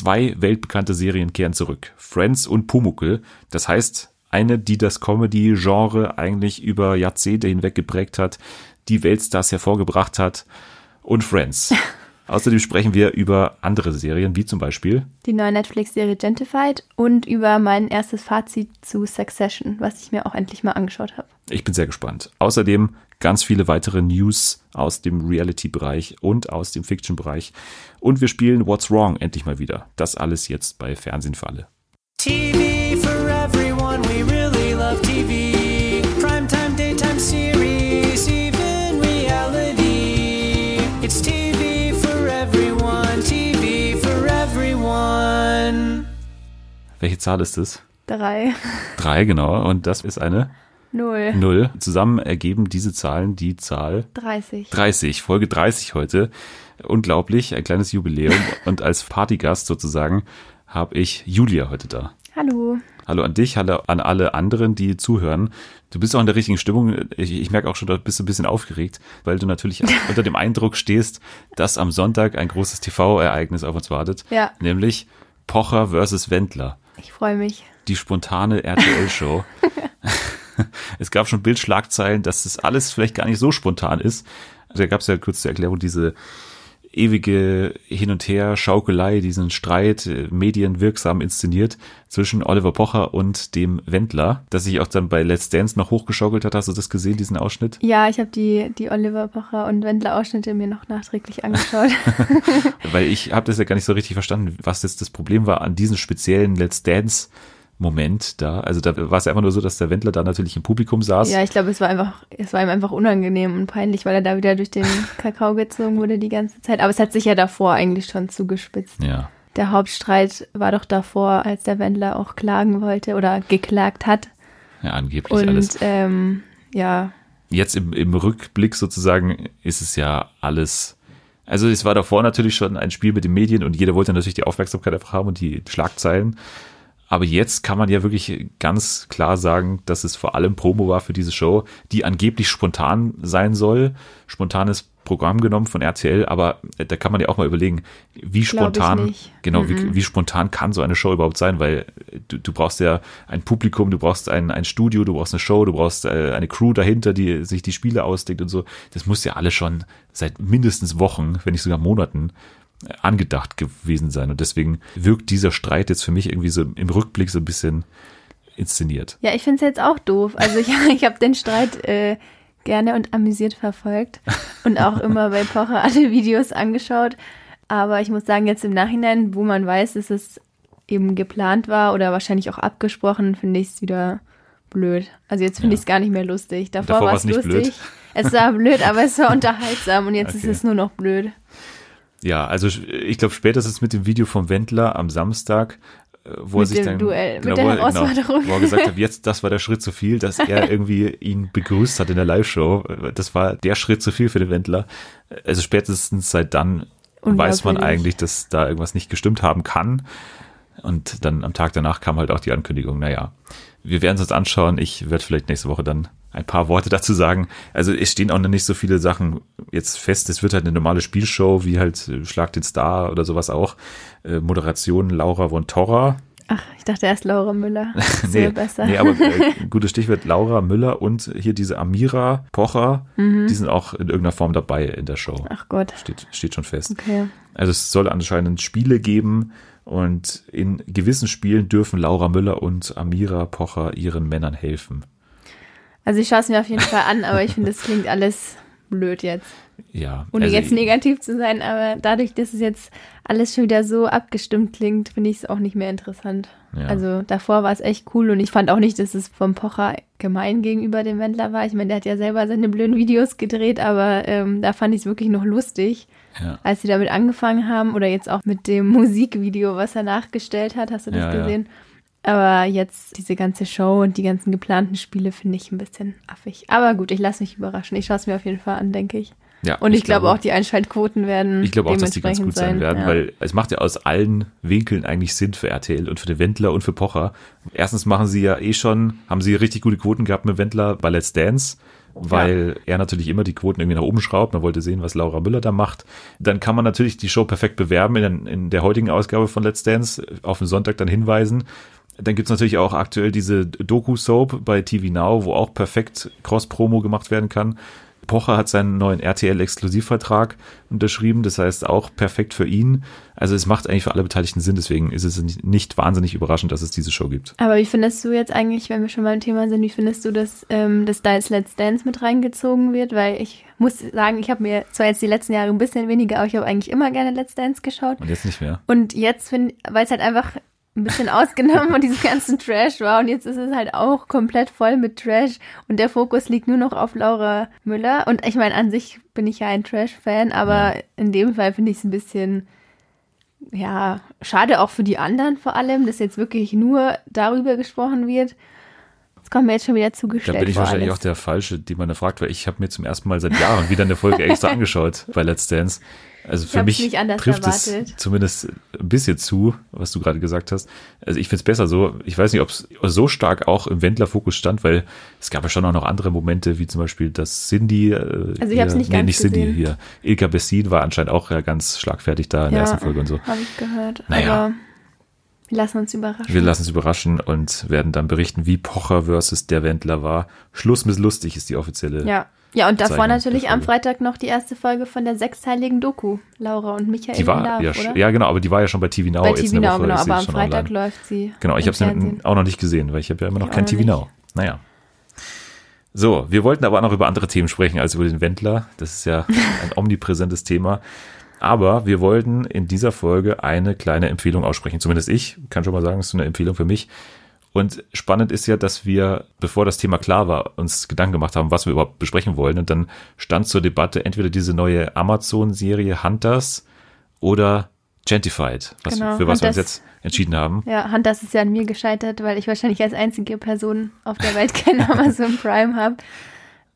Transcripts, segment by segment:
Zwei weltbekannte Serien kehren zurück. Friends und Pumuckl. Das heißt, eine, die das Comedy-Genre eigentlich über Jahrzehnte hinweg geprägt hat, die Weltstars hervorgebracht hat und Friends. Außerdem sprechen wir über andere Serien, wie zum Beispiel die neue Netflix-Serie Gentified und über mein erstes Fazit zu Succession, was ich mir auch endlich mal angeschaut habe. Ich bin sehr gespannt. Außerdem ganz viele weitere News aus dem Reality-Bereich und aus dem Fiction-Bereich. Und wir spielen What's Wrong endlich mal wieder. Das alles jetzt bei Fernsehen für alle. TV for everyone, we really love TV. Primetime, daytime series, even reality. It's TV for everyone, TV for everyone. Welche Zahl ist es? Drei. Drei, genau. Und das ist eine? Null. Null. Zusammen ergeben diese Zahlen die Zahl 30. 30. Folge 30 heute. Unglaublich, ein kleines Jubiläum. Und als Partygast sozusagen habe ich Julia heute da. Hallo. Hallo an dich, hallo an alle anderen, die zuhören. Du bist auch in der richtigen Stimmung. Ich, ich merke auch schon, du bist ein bisschen aufgeregt, weil du natürlich unter dem Eindruck stehst, dass am Sonntag ein großes TV-Ereignis auf uns wartet. Ja. Nämlich Pocher versus Wendler. Ich freue mich. Die spontane RTL-Show. es gab schon Bildschlagzeilen, dass das alles vielleicht gar nicht so spontan ist. Da gab es ja kurz zur Erklärung diese ewige Hin- und Her-Schaukelei, diesen Streit, äh, medienwirksam inszeniert zwischen Oliver Pocher und dem Wendler, das sich auch dann bei Let's Dance noch hochgeschaukelt hat. Hast du das gesehen, diesen Ausschnitt? Ja, ich habe die, die Oliver Pocher und Wendler-Ausschnitte mir noch nachträglich angeschaut. Weil ich habe das ja gar nicht so richtig verstanden, was jetzt das Problem war an diesen speziellen Let's Dance Moment da. Also da war es einfach nur so, dass der Wendler da natürlich im Publikum saß. Ja, ich glaube, es war einfach, es war ihm einfach unangenehm und peinlich, weil er da wieder durch den Kakao gezogen wurde die ganze Zeit. Aber es hat sich ja davor eigentlich schon zugespitzt. Ja. Der Hauptstreit war doch davor, als der Wendler auch klagen wollte oder geklagt hat. Ja, angeblich und, alles. Ähm, ja. Jetzt im, im Rückblick sozusagen ist es ja alles also es war davor natürlich schon ein Spiel mit den Medien und jeder wollte natürlich die Aufmerksamkeit einfach haben und die Schlagzeilen. Aber jetzt kann man ja wirklich ganz klar sagen, dass es vor allem Promo war für diese Show, die angeblich spontan sein soll. Spontanes Programm genommen von RTL, aber da kann man ja auch mal überlegen, wie spontan, genau, mm -mm. Wie, wie, spontan kann so eine Show überhaupt sein, weil du, du brauchst ja ein Publikum, du brauchst ein, ein Studio, du brauchst eine Show, du brauchst äh, eine Crew dahinter, die sich die Spiele ausdenkt und so. Das muss ja alles schon seit mindestens Wochen, wenn nicht sogar Monaten angedacht gewesen sein. Und deswegen wirkt dieser Streit jetzt für mich irgendwie so im Rückblick so ein bisschen inszeniert. Ja, ich finde es jetzt auch doof. Also ich, ich habe den Streit äh, gerne und amüsiert verfolgt und auch immer bei Pocher alle Videos angeschaut. Aber ich muss sagen, jetzt im Nachhinein, wo man weiß, dass es eben geplant war oder wahrscheinlich auch abgesprochen, finde ich es wieder blöd. Also jetzt finde ja. ich es gar nicht mehr lustig. Davor, Davor war es lustig. Blöd. Es war blöd, aber es war unterhaltsam und jetzt okay. ist es nur noch blöd. Ja, also ich glaube spätestens mit dem Video vom Wendler am Samstag, äh, wo mit er sich dann Duell, genau, wo, er, genau, wo er gesagt hat, jetzt das war der Schritt zu viel, dass er irgendwie ihn begrüßt hat in der Live-Show. Das war der Schritt zu viel für den Wendler. Also spätestens seit dann weiß man eigentlich, dass da irgendwas nicht gestimmt haben kann. Und dann am Tag danach kam halt auch die Ankündigung, naja, wir werden es uns anschauen. Ich werde vielleicht nächste Woche dann ein paar Worte dazu sagen. Also es stehen auch noch nicht so viele Sachen jetzt fest. Es wird halt eine normale Spielshow, wie halt äh, Schlag den Star oder sowas auch. Äh, Moderation Laura von Torra. Ach, ich dachte erst Laura Müller. nee, besser. nee, aber äh, gutes Stichwort Laura Müller und hier diese Amira Pocher, mhm. die sind auch in irgendeiner Form dabei in der Show. Ach Gott. Steht, steht schon fest. Okay. Also es soll anscheinend Spiele geben und in gewissen Spielen dürfen Laura Müller und Amira Pocher ihren Männern helfen. Also ich schaue es mir auf jeden Fall an, aber ich finde, es klingt alles blöd jetzt. Ja. Ohne also jetzt negativ zu sein, aber dadurch, dass es jetzt alles schon wieder so abgestimmt klingt, finde ich es auch nicht mehr interessant. Ja. Also davor war es echt cool und ich fand auch nicht, dass es vom Pocher gemein gegenüber dem Wendler war. Ich meine, der hat ja selber seine blöden Videos gedreht, aber ähm, da fand ich es wirklich noch lustig. Ja. Als sie damit angefangen haben oder jetzt auch mit dem Musikvideo, was er nachgestellt hat, hast du das ja, gesehen? Aber jetzt diese ganze Show und die ganzen geplanten Spiele finde ich ein bisschen affig. Aber gut, ich lasse mich überraschen. Ich schaue es mir auf jeden Fall an, denke ich. Ja, und ich, ich glaube, glaube, auch die Einschaltquoten werden. Ich glaube auch, dass die ganz gut sein, sein werden, ja. weil es macht ja aus allen Winkeln eigentlich Sinn für RTL und für den Wendler und für Pocher. Erstens machen sie ja eh schon, haben sie richtig gute Quoten gehabt mit Wendler bei Let's Dance weil ja. er natürlich immer die Quoten irgendwie nach oben schraubt. Man wollte sehen, was Laura Müller da macht. Dann kann man natürlich die Show perfekt bewerben in, in der heutigen Ausgabe von Let's Dance, auf den Sonntag dann hinweisen. Dann gibt's natürlich auch aktuell diese Doku-Soap bei TV Now, wo auch perfekt Cross-Promo gemacht werden kann. Pocher hat seinen neuen RTL-Exklusivvertrag unterschrieben, das heißt auch perfekt für ihn. Also es macht eigentlich für alle Beteiligten Sinn, deswegen ist es nicht wahnsinnig überraschend, dass es diese Show gibt. Aber wie findest du jetzt eigentlich, wenn wir schon beim Thema sind, wie findest du, dass, ähm, dass da jetzt Let's Dance mit reingezogen wird? Weil ich muss sagen, ich habe mir zwar jetzt die letzten Jahre ein bisschen weniger, aber ich habe eigentlich immer gerne Let's Dance geschaut. Und jetzt nicht mehr. Und jetzt finde weil es halt einfach ein bisschen ausgenommen von diesem ganzen Trash war. Und jetzt ist es halt auch komplett voll mit Trash. Und der Fokus liegt nur noch auf Laura Müller. Und ich meine, an sich bin ich ja ein Trash-Fan, aber ja. in dem Fall finde ich es ein bisschen, ja, schade auch für die anderen vor allem, dass jetzt wirklich nur darüber gesprochen wird. Das kommt mir jetzt schon wieder zugestellt. Da bin ich wahrscheinlich alles. auch der Falsche, die man da fragt, weil ich habe mir zum ersten Mal seit Jahren wieder eine Folge extra angeschaut bei Let's Dance. Also für mich trifft erwartet. es zumindest ein bisschen zu, was du gerade gesagt hast. Also ich finde es besser so. Ich weiß nicht, ob es so stark auch im Wendler-Fokus stand, weil es gab ja schon auch noch andere Momente, wie zum Beispiel, dass Cindy, äh, also ich habe es nicht nee, ganz nicht Cindy hier, Ilka Bessin war anscheinend auch ja ganz schlagfertig da in ja, der ersten Folge und so. Habe ich gehört. Naja. Aber wir lassen uns überraschen. Wir lassen uns überraschen und werden dann berichten, wie Pocher versus der Wendler war. Schluss mit lustig ist die offizielle. Ja. Ja, und davor natürlich am Freitag noch die erste Folge von der sechsteiligen Doku, Laura und Michael. Die war, Darf, ja, oder? ja, genau, aber die war ja schon bei TV Now. Bei TV Now, genau, aber am Freitag online. läuft sie. Genau, ich habe sie auch noch nicht gesehen, weil ich habe ja immer noch ich kein TV Now. Naja. So, wir wollten aber auch noch über andere Themen sprechen als über den Wendler. Das ist ja ein omnipräsentes Thema. Aber wir wollten in dieser Folge eine kleine Empfehlung aussprechen. Zumindest ich kann schon mal sagen, es ist eine Empfehlung für mich. Und spannend ist ja, dass wir, bevor das Thema klar war, uns Gedanken gemacht haben, was wir überhaupt besprechen wollen. Und dann stand zur Debatte entweder diese neue Amazon-Serie Hunters oder Gentified, was, genau, für was Hunters, wir uns jetzt entschieden haben. Ja, Hunters ist ja an mir gescheitert, weil ich wahrscheinlich als einzige Person auf der Welt kein Amazon Prime habe.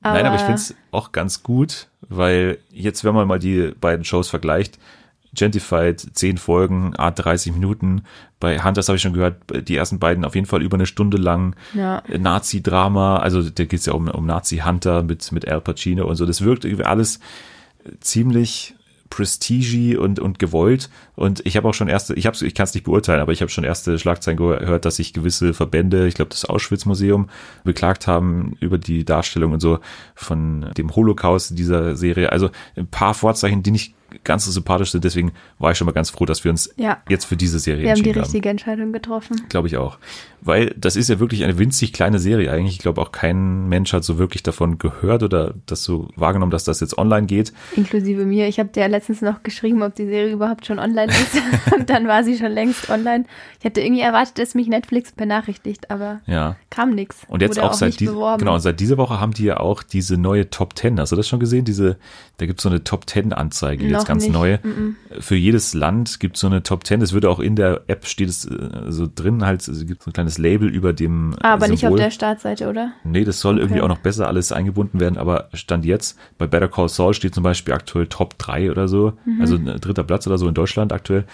Nein, aber ich finde es auch ganz gut, weil jetzt, wenn man mal die beiden Shows vergleicht, Gentified, zehn Folgen, Art 30 Minuten. Bei Hunters habe ich schon gehört, die ersten beiden auf jeden Fall über eine Stunde lang. Ja. Nazi-Drama, also da geht es ja um, um Nazi-Hunter mit, mit Al Pacino und so. Das wirkt irgendwie alles ziemlich prestige und, und gewollt. Und ich habe auch schon erste, ich, hab's, ich kann es nicht beurteilen, aber ich habe schon erste Schlagzeilen gehört, dass sich gewisse Verbände, ich glaube das Auschwitz-Museum, beklagt haben über die Darstellung und so von dem Holocaust dieser Serie. Also ein paar Vorzeichen, die nicht ganz so sympathisch sind. Deswegen war ich schon mal ganz froh, dass wir uns ja. jetzt für diese Serie wir entschieden haben. Wir haben die richtige Entscheidung getroffen. Glaube ich auch. Weil das ist ja wirklich eine winzig kleine Serie eigentlich. Ich glaube auch kein Mensch hat so wirklich davon gehört oder das so wahrgenommen, dass das jetzt online geht. Inklusive mir. Ich habe dir letztens noch geschrieben, ob die Serie überhaupt schon online ist. Und dann war sie schon längst online. Ich hätte irgendwie erwartet, dass mich Netflix benachrichtigt, aber ja. kam nichts. Und jetzt auch, auch seit die, genau, seit dieser Woche haben die ja auch diese neue Top Ten. Hast du das schon gesehen? Diese, da gibt es so eine Top Ten Anzeige, jetzt ganz nicht. neu. Mm -mm. Für jedes Land gibt es so eine Top Ten. Das würde auch in der App steht es äh, so drin halt, es gibt so ein kleines Label über dem. Ah, aber Symbol. nicht auf der Startseite, oder? Nee, das soll okay. irgendwie auch noch besser alles eingebunden werden, aber Stand jetzt, bei Better Call Saul steht zum Beispiel aktuell Top 3 oder so, mhm. also ein dritter Platz oder so in Deutschland aktuell.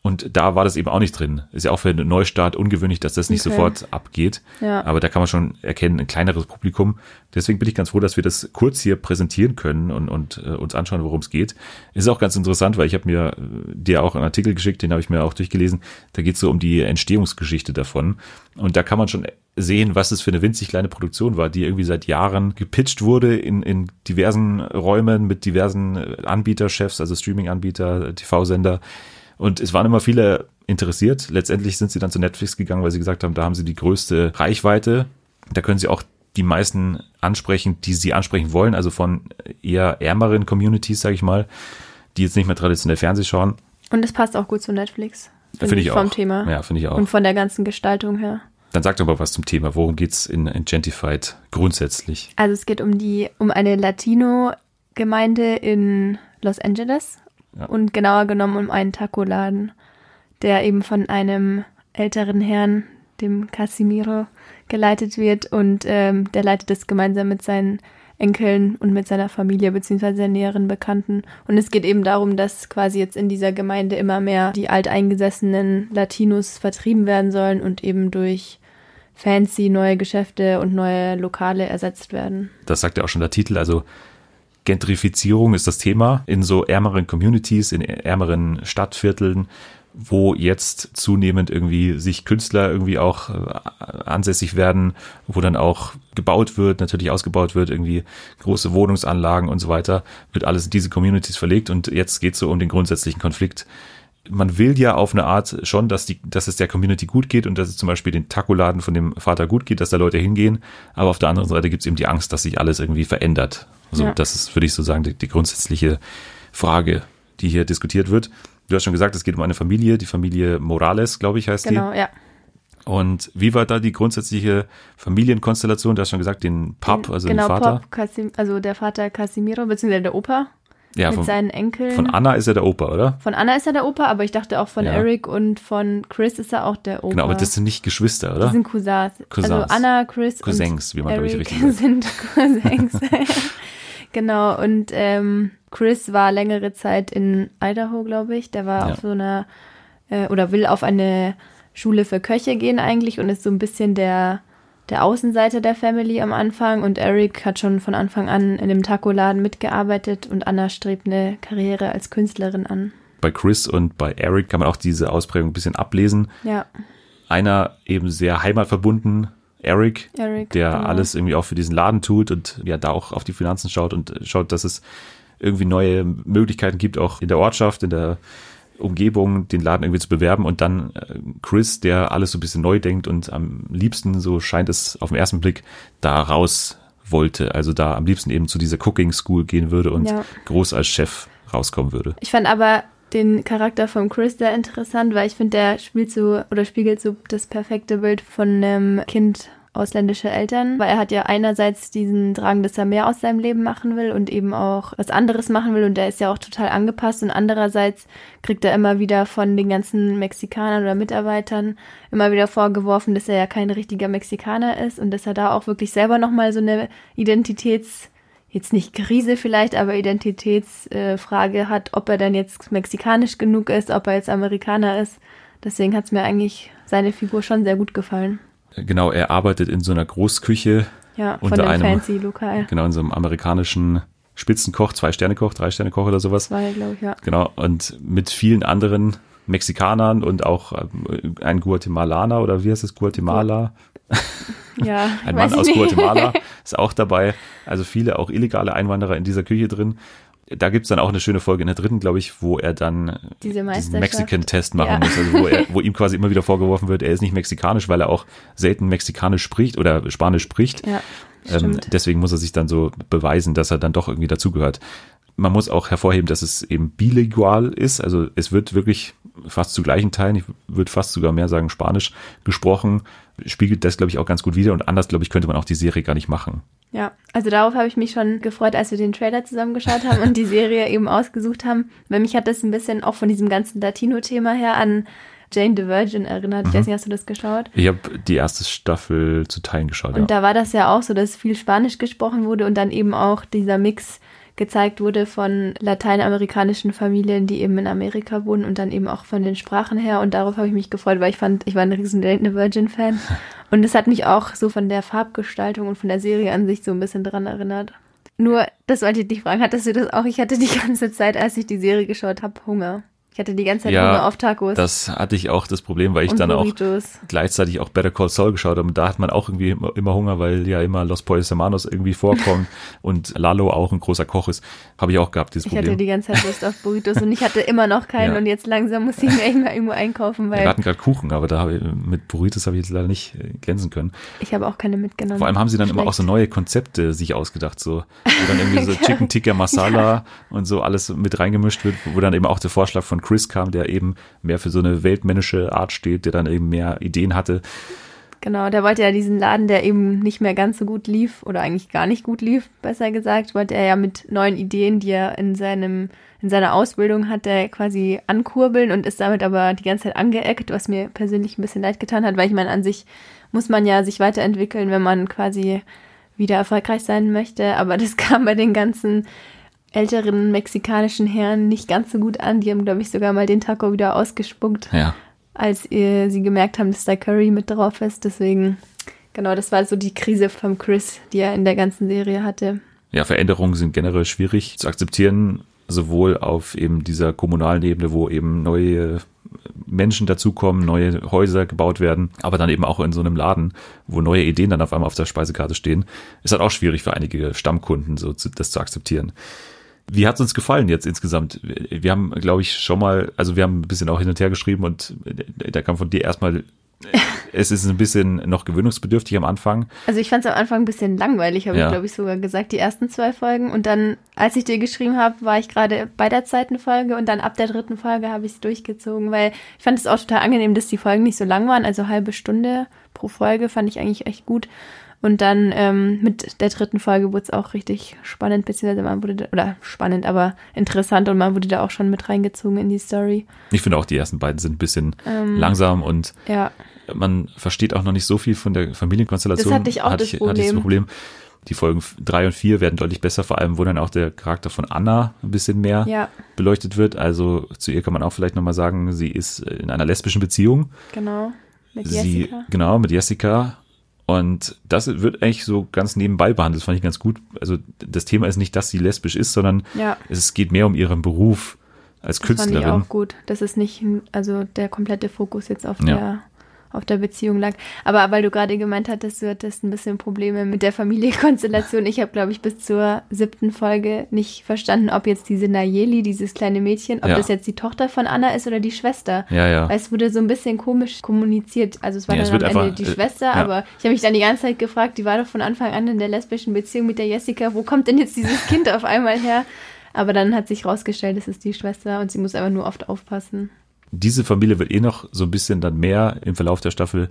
Und da war das eben auch nicht drin. Ist ja auch für einen Neustart ungewöhnlich, dass das nicht okay. sofort abgeht. Ja. Aber da kann man schon erkennen, ein kleineres Publikum. Deswegen bin ich ganz froh, dass wir das kurz hier präsentieren können und, und äh, uns anschauen, worum es geht. Ist auch ganz interessant, weil ich habe mir äh, dir auch einen Artikel geschickt, den habe ich mir auch durchgelesen. Da geht es so um die Entstehungsgeschichte davon. Und da kann man schon sehen, was es für eine winzig kleine Produktion war, die irgendwie seit Jahren gepitcht wurde in, in diversen Räumen mit diversen äh, Anbieterchefs, also Streaming-Anbieter, TV-Sender und es waren immer viele interessiert. Letztendlich sind sie dann zu Netflix gegangen, weil sie gesagt haben, da haben sie die größte Reichweite. Da können sie auch die meisten ansprechen, die sie ansprechen wollen, also von eher ärmeren Communities, sage ich mal, die jetzt nicht mehr traditionell Fernseh schauen. Und es passt auch gut zu Netflix. Finde find ich vom auch. Thema. Ja, finde ich auch. Und von der ganzen Gestaltung her. Dann sag doch mal was zum Thema. Worum geht's in, in Gentified grundsätzlich? Also es geht um die, um eine Latino-Gemeinde in Los Angeles ja. Und genauer genommen um einen Taco-Laden, der eben von einem älteren Herrn, dem Casimiro, geleitet wird. Und ähm, der leitet es gemeinsam mit seinen Enkeln und mit seiner Familie beziehungsweise näheren Bekannten. Und es geht eben darum, dass quasi jetzt in dieser Gemeinde immer mehr die alteingesessenen Latinos vertrieben werden sollen und eben durch fancy neue Geschäfte und neue Lokale ersetzt werden. Das sagt ja auch schon der Titel, also Gentrifizierung ist das Thema in so ärmeren Communities, in ärmeren Stadtvierteln, wo jetzt zunehmend irgendwie sich Künstler irgendwie auch äh, ansässig werden, wo dann auch gebaut wird, natürlich ausgebaut wird, irgendwie große Wohnungsanlagen und so weiter, wird alles in diese Communities verlegt und jetzt geht es so um den grundsätzlichen Konflikt. Man will ja auf eine Art schon, dass, die, dass es der Community gut geht und dass es zum Beispiel den Taco-Laden von dem Vater gut geht, dass da Leute hingehen. Aber auf der anderen Seite gibt es eben die Angst, dass sich alles irgendwie verändert. Also ja. das ist, würde ich so sagen, die, die grundsätzliche Frage, die hier diskutiert wird. Du hast schon gesagt, es geht um eine Familie, die Familie Morales, glaube ich, heißt genau, die. Genau, ja. Und wie war da die grundsätzliche Familienkonstellation? Du hast schon gesagt, den Pap, also genau, den Vater. Pop, Casim, also der Vater Casimiro, beziehungsweise der Opa. Ja, mit von, seinen Enkeln. Von Anna ist er der Opa, oder? Von Anna ist er der Opa, aber ich dachte auch von ja. Eric und von Chris ist er auch der Opa. Genau, aber das sind nicht Geschwister, oder? Das sind Cousins. Cousins. Also Anna, Chris Cousins, und wie man, glaube ich, richtig sagt. sind Cousins. genau, und ähm, Chris war längere Zeit in Idaho, glaube ich. Der war ja. auf so einer, äh, oder will auf eine Schule für Köche gehen eigentlich und ist so ein bisschen der, der Außenseiter der Family am Anfang. Und Eric hat schon von Anfang an in dem Taco-Laden mitgearbeitet und Anna strebt eine Karriere als Künstlerin an. Bei Chris und bei Eric kann man auch diese Ausprägung ein bisschen ablesen. Ja. Einer eben sehr heimatverbunden, Eric, Eric der genau. alles irgendwie auch für diesen Laden tut und ja da auch auf die Finanzen schaut und schaut, dass es irgendwie neue Möglichkeiten gibt, auch in der Ortschaft, in der Umgebung den Laden irgendwie zu bewerben und dann äh, Chris, der alles so ein bisschen neu denkt und am liebsten, so scheint es auf den ersten Blick, da raus wollte. Also da am liebsten eben zu dieser Cooking School gehen würde und ja. groß als Chef rauskommen würde. Ich fand aber den Charakter von Chris sehr interessant, weil ich finde, der spielt so oder spiegelt so das perfekte Bild von einem Kind ausländische Eltern, weil er hat ja einerseits diesen Drang, dass er mehr aus seinem Leben machen will und eben auch was anderes machen will und der ist ja auch total angepasst und andererseits kriegt er immer wieder von den ganzen Mexikanern oder Mitarbeitern immer wieder vorgeworfen, dass er ja kein richtiger Mexikaner ist und dass er da auch wirklich selber nochmal so eine Identitäts jetzt nicht Krise vielleicht, aber Identitätsfrage äh, hat, ob er denn jetzt mexikanisch genug ist, ob er jetzt Amerikaner ist. Deswegen hat es mir eigentlich seine Figur schon sehr gut gefallen. Genau, er arbeitet in so einer Großküche. Ja, unter von einem fancy Lokal. Genau, in so einem amerikanischen Spitzenkoch, Zwei-Sterne-Koch, Drei-Sterne-Koch oder sowas. Zwei, glaube ich, ja. Genau, und mit vielen anderen Mexikanern und auch äh, ein Guatemalaner oder wie heißt es, Guatemala? Ja. ein Mann aus nicht. Guatemala ist auch dabei. Also viele auch illegale Einwanderer in dieser Küche drin da gibt's dann auch eine schöne Folge in der dritten, glaube ich, wo er dann Diese diesen Mexican-Test machen ja. muss. Also wo, er, wo ihm quasi immer wieder vorgeworfen wird, er ist nicht mexikanisch, weil er auch selten mexikanisch spricht oder Spanisch spricht. Ja, ähm, deswegen muss er sich dann so beweisen, dass er dann doch irgendwie dazugehört. Man muss auch hervorheben, dass es eben bilingual ist. Also es wird wirklich fast zu gleichen Teilen, ich würde fast sogar mehr sagen Spanisch gesprochen, spiegelt das, glaube ich, auch ganz gut wider. Und anders, glaube ich, könnte man auch die Serie gar nicht machen. Ja, also darauf habe ich mich schon gefreut, als wir den Trailer zusammengeschaut haben und die Serie eben ausgesucht haben. Weil mich hat das ein bisschen auch von diesem ganzen Latino-Thema her an Jane the Virgin erinnert. Mhm. nicht, hast du das geschaut? Ich habe die erste Staffel zu Teilen geschaut. Und ja. da war das ja auch so, dass viel Spanisch gesprochen wurde und dann eben auch dieser Mix gezeigt wurde von lateinamerikanischen Familien, die eben in Amerika wohnen und dann eben auch von den Sprachen her. Und darauf habe ich mich gefreut, weil ich fand, ich war ein riesen Jane Virgin-Fan. Und es hat mich auch so von der Farbgestaltung und von der Serie an sich so ein bisschen dran erinnert. Nur, das wollte ich dich fragen, hattest du das auch? Ich hatte die ganze Zeit, als ich die Serie geschaut habe, Hunger. Ich hatte die ganze Zeit ja, Hunger auf Tacos. Das hatte ich auch das Problem, weil ich und dann Burritos. auch gleichzeitig auch Better Call Saul geschaut habe. Und da hat man auch irgendwie immer Hunger, weil ja immer Los Pollos Hermanos irgendwie vorkommen und Lalo auch ein großer Koch ist. Habe ich auch gehabt, dieses ich Problem. Ich hatte die ganze Zeit Lust auf Burritos und ich hatte immer noch keinen ja. und jetzt langsam muss ich mir irgendwo einkaufen, weil. Wir hatten gerade Kuchen, aber da ich, mit Burritos habe ich jetzt leider nicht äh, glänzen können. Ich habe auch keine mitgenommen. Vor allem haben sie dann Schlecht. immer auch so neue Konzepte sich ausgedacht, so wo dann irgendwie so Chicken Tikka Masala ja. und so alles mit reingemischt wird, wo dann eben auch der Vorschlag von Chris kam, der eben mehr für so eine weltmännische Art steht, der dann eben mehr Ideen hatte. Genau, der wollte ja diesen Laden, der eben nicht mehr ganz so gut lief oder eigentlich gar nicht gut lief, besser gesagt, wollte er ja mit neuen Ideen, die er in seinem in seiner Ausbildung hat, der quasi ankurbeln und ist damit aber die ganze Zeit angeeckt, was mir persönlich ein bisschen leid getan hat, weil ich meine, an sich muss man ja sich weiterentwickeln, wenn man quasi wieder erfolgreich sein möchte, aber das kam bei den ganzen älteren mexikanischen Herren nicht ganz so gut an. Die haben, glaube ich, sogar mal den Taco wieder ausgespuckt. Ja. als sie gemerkt haben, dass da Curry mit drauf ist. Deswegen, genau, das war so die Krise von Chris, die er in der ganzen Serie hatte. Ja, Veränderungen sind generell schwierig zu akzeptieren, sowohl auf eben dieser kommunalen Ebene, wo eben neue Menschen dazukommen, neue Häuser gebaut werden, aber dann eben auch in so einem Laden, wo neue Ideen dann auf einmal auf der Speisekarte stehen, ist halt auch schwierig für einige Stammkunden, so zu, das zu akzeptieren. Wie hat es uns gefallen jetzt insgesamt? Wir haben, glaube ich, schon mal, also wir haben ein bisschen auch hin und her geschrieben und da kam von dir erstmal es ist ein bisschen noch gewöhnungsbedürftig am Anfang. Also ich fand es am Anfang ein bisschen langweilig, habe ja. ich glaube ich sogar gesagt, die ersten zwei Folgen. Und dann, als ich dir geschrieben habe, war ich gerade bei der zweiten Folge und dann ab der dritten Folge habe ich es durchgezogen, weil ich fand es auch total angenehm, dass die Folgen nicht so lang waren, also halbe Stunde pro Folge fand ich eigentlich echt gut. Und dann ähm, mit der dritten Folge wurde es auch richtig spannend, beziehungsweise man wurde, da, oder spannend, aber interessant und man wurde da auch schon mit reingezogen in die Story. Ich finde auch, die ersten beiden sind ein bisschen ähm, langsam und ja. man versteht auch noch nicht so viel von der Familienkonstellation. Das hatte ich auch hatte das ich, Problem. Hatte ich das Problem. Die Folgen drei und vier werden deutlich besser, vor allem wo dann auch der Charakter von Anna ein bisschen mehr ja. beleuchtet wird. Also zu ihr kann man auch vielleicht nochmal sagen, sie ist in einer lesbischen Beziehung. Genau. Mit sie, Jessica. Genau, mit Jessica und das wird eigentlich so ganz nebenbei behandelt. Das fand ich ganz gut. Also das Thema ist nicht, dass sie lesbisch ist, sondern ja. es geht mehr um ihren Beruf als das Künstlerin. Fand ich auch gut. Das ist nicht, also der komplette Fokus jetzt auf ja. der auf der Beziehung lag. Aber weil du gerade gemeint hattest, du hattest ein bisschen Probleme mit der Familienkonstellation. Ich habe, glaube ich, bis zur siebten Folge nicht verstanden, ob jetzt diese Nayeli, dieses kleine Mädchen, ob ja. das jetzt die Tochter von Anna ist oder die Schwester. Ja, ja. Weil es wurde so ein bisschen komisch kommuniziert. Also es war ja, dann am Ende die äh, Schwester, ja. aber ich habe mich dann die ganze Zeit gefragt, die war doch von Anfang an in der lesbischen Beziehung mit der Jessica. Wo kommt denn jetzt dieses Kind auf einmal her? Aber dann hat sich rausgestellt, es ist die Schwester und sie muss einfach nur oft aufpassen diese Familie wird eh noch so ein bisschen dann mehr im Verlauf der Staffel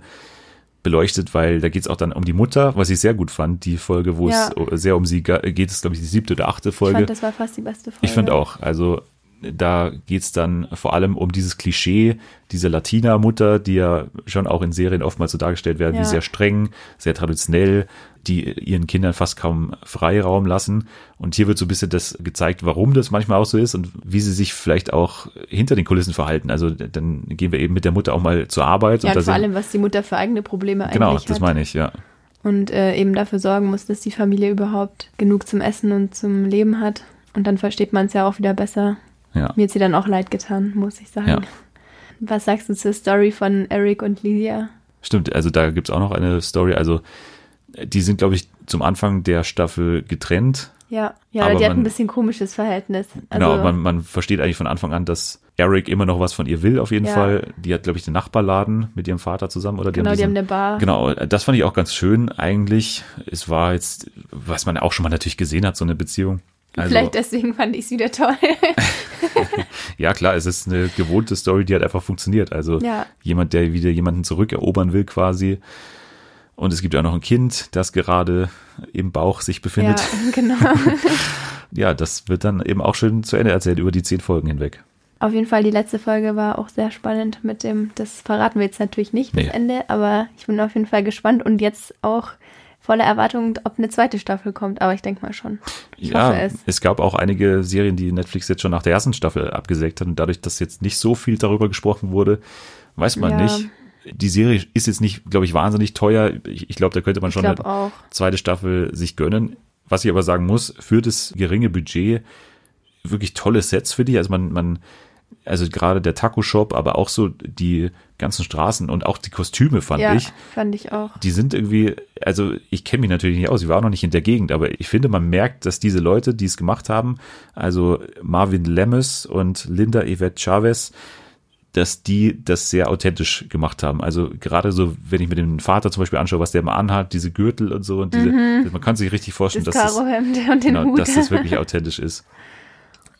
beleuchtet, weil da geht es auch dann um die Mutter, was ich sehr gut fand, die Folge, wo ja. es sehr um sie geht, ist glaube ich die siebte oder achte Folge. Ich fand, das war fast die beste Folge. Ich fand auch, also da geht's dann vor allem um dieses Klischee dieser Latina-Mutter, die ja schon auch in Serien oftmals so dargestellt werden, ja. wie sehr streng, sehr traditionell, die ihren Kindern fast kaum Freiraum lassen. Und hier wird so ein bisschen das gezeigt, warum das manchmal auch so ist und wie sie sich vielleicht auch hinter den Kulissen verhalten. Also dann gehen wir eben mit der Mutter auch mal zur Arbeit. Ja, und, und vor allem, was die Mutter für eigene Probleme eigentlich genau, hat. Genau, das meine ich, ja. Und äh, eben dafür sorgen muss, dass die Familie überhaupt genug zum Essen und zum Leben hat. Und dann versteht man es ja auch wieder besser. Ja. Mir hat sie dann auch leid getan, muss ich sagen. Ja. Was sagst du zur Story von Eric und Lydia? Stimmt, also da gibt es auch noch eine Story. Also die sind, glaube ich, zum Anfang der Staffel getrennt. Ja, ja, aber die man, hat ein bisschen komisches Verhältnis. Genau, also, genau, man, man versteht eigentlich von Anfang an, dass Eric immer noch was von ihr will, auf jeden ja. Fall. Die hat, glaube ich, den Nachbarladen mit ihrem Vater zusammen, oder? Die genau, haben diesen, die haben eine Bar. Genau, das fand ich auch ganz schön eigentlich. Es war jetzt, was man auch schon mal natürlich gesehen hat, so eine Beziehung. Also, Vielleicht deswegen fand ich es wieder toll. ja, klar, es ist eine gewohnte Story, die hat einfach funktioniert. Also ja. jemand, der wieder jemanden zurückerobern will, quasi. Und es gibt ja auch noch ein Kind, das gerade im Bauch sich befindet. Ja, genau. ja, das wird dann eben auch schön zu Ende erzählt über die zehn Folgen hinweg. Auf jeden Fall, die letzte Folge war auch sehr spannend mit dem, das verraten wir jetzt natürlich nicht, das nee. Ende, aber ich bin auf jeden Fall gespannt und jetzt auch voller Erwartung, ob eine zweite Staffel kommt, aber ich denke mal schon. Ich ja, es. es. gab auch einige Serien, die Netflix jetzt schon nach der ersten Staffel abgesägt hat und dadurch, dass jetzt nicht so viel darüber gesprochen wurde, weiß man ja. nicht. Die Serie ist jetzt nicht, glaube ich, wahnsinnig teuer. Ich, ich glaube, da könnte man schon eine auch. zweite Staffel sich gönnen. Was ich aber sagen muss, für das geringe Budget wirklich tolle Sets für dich. Also man, man also gerade der Taco-Shop, aber auch so die ganzen Straßen und auch die Kostüme fand ja, ich. fand ich auch. Die sind irgendwie, also ich kenne mich natürlich nicht aus, ich war auch noch nicht in der Gegend, aber ich finde, man merkt, dass diese Leute, die es gemacht haben, also Marvin Lemmes und Linda Yvette Chavez, dass die das sehr authentisch gemacht haben. Also gerade so, wenn ich mir den Vater zum Beispiel anschaue, was der mal anhat, diese Gürtel und so und diese, mhm. man kann sich richtig vorstellen, das dass, das, und den genau, dass das wirklich authentisch ist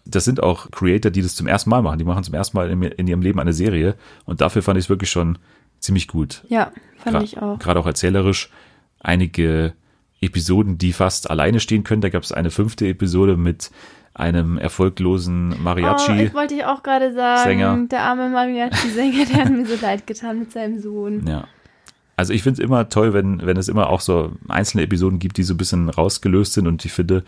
das sind auch Creator, die das zum ersten Mal machen. Die machen zum ersten Mal in, in ihrem Leben eine Serie. Und dafür fand ich es wirklich schon ziemlich gut. Ja, fand Gra ich auch. Gerade auch erzählerisch. Einige Episoden, die fast alleine stehen können. Da gab es eine fünfte Episode mit einem erfolglosen Mariachi. Oh, ich wollte ich auch gerade sagen, Sänger. der arme Mariachi-Sänger, der hat mir so leid getan mit seinem Sohn. Ja. Also ich finde es immer toll, wenn, wenn es immer auch so einzelne Episoden gibt, die so ein bisschen rausgelöst sind und ich finde,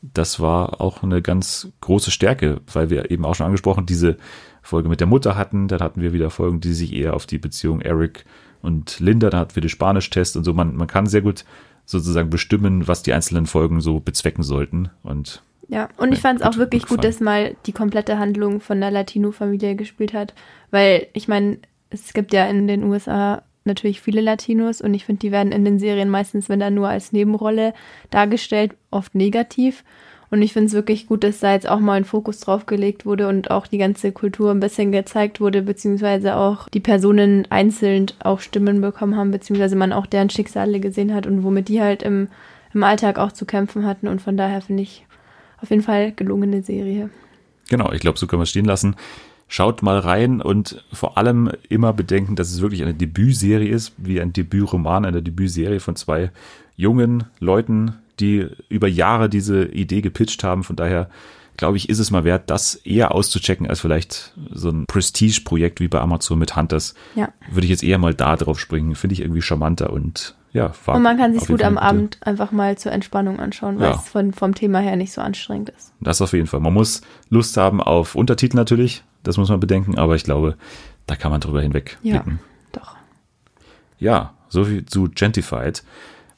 das war auch eine ganz große Stärke, weil wir eben auch schon angesprochen, diese Folge mit der Mutter hatten. Dann hatten wir wieder Folgen, die sich eher auf die Beziehung Eric und Linda, dann hatten wir den Spanisch-Test und so. Man, man kann sehr gut sozusagen bestimmen, was die einzelnen Folgen so bezwecken sollten. Und ja, und ich fand es auch wirklich gut, dass mal die komplette Handlung von der Latino-Familie gespielt hat, weil ich meine, es gibt ja in den USA natürlich viele Latinos und ich finde, die werden in den Serien meistens, wenn dann nur als Nebenrolle dargestellt, oft negativ. Und ich finde es wirklich gut, dass da jetzt auch mal ein Fokus drauf gelegt wurde und auch die ganze Kultur ein bisschen gezeigt wurde, beziehungsweise auch die Personen einzeln auch Stimmen bekommen haben, beziehungsweise man auch deren Schicksale gesehen hat und womit die halt im, im Alltag auch zu kämpfen hatten. Und von daher finde ich auf jeden Fall gelungene Serie. Genau, ich glaube, so können wir es stehen lassen. Schaut mal rein und vor allem immer bedenken, dass es wirklich eine Debütserie ist, wie ein Debütroman, eine Debütserie von zwei jungen Leuten, die über Jahre diese Idee gepitcht haben. Von daher glaube ich, ist es mal wert, das eher auszuchecken als vielleicht so ein Prestige-Projekt wie bei Amazon mit Hunters. Ja. Würde ich jetzt eher mal da drauf springen. Finde ich irgendwie charmanter und ja, war Und man kann sich gut am Abend einfach mal zur Entspannung anschauen, weil ja. es von, vom Thema her nicht so anstrengend ist. Das auf jeden Fall. Man muss Lust haben auf Untertitel natürlich, das muss man bedenken, aber ich glaube, da kann man drüber hinweg ja, Doch. Ja, so viel zu Gentified.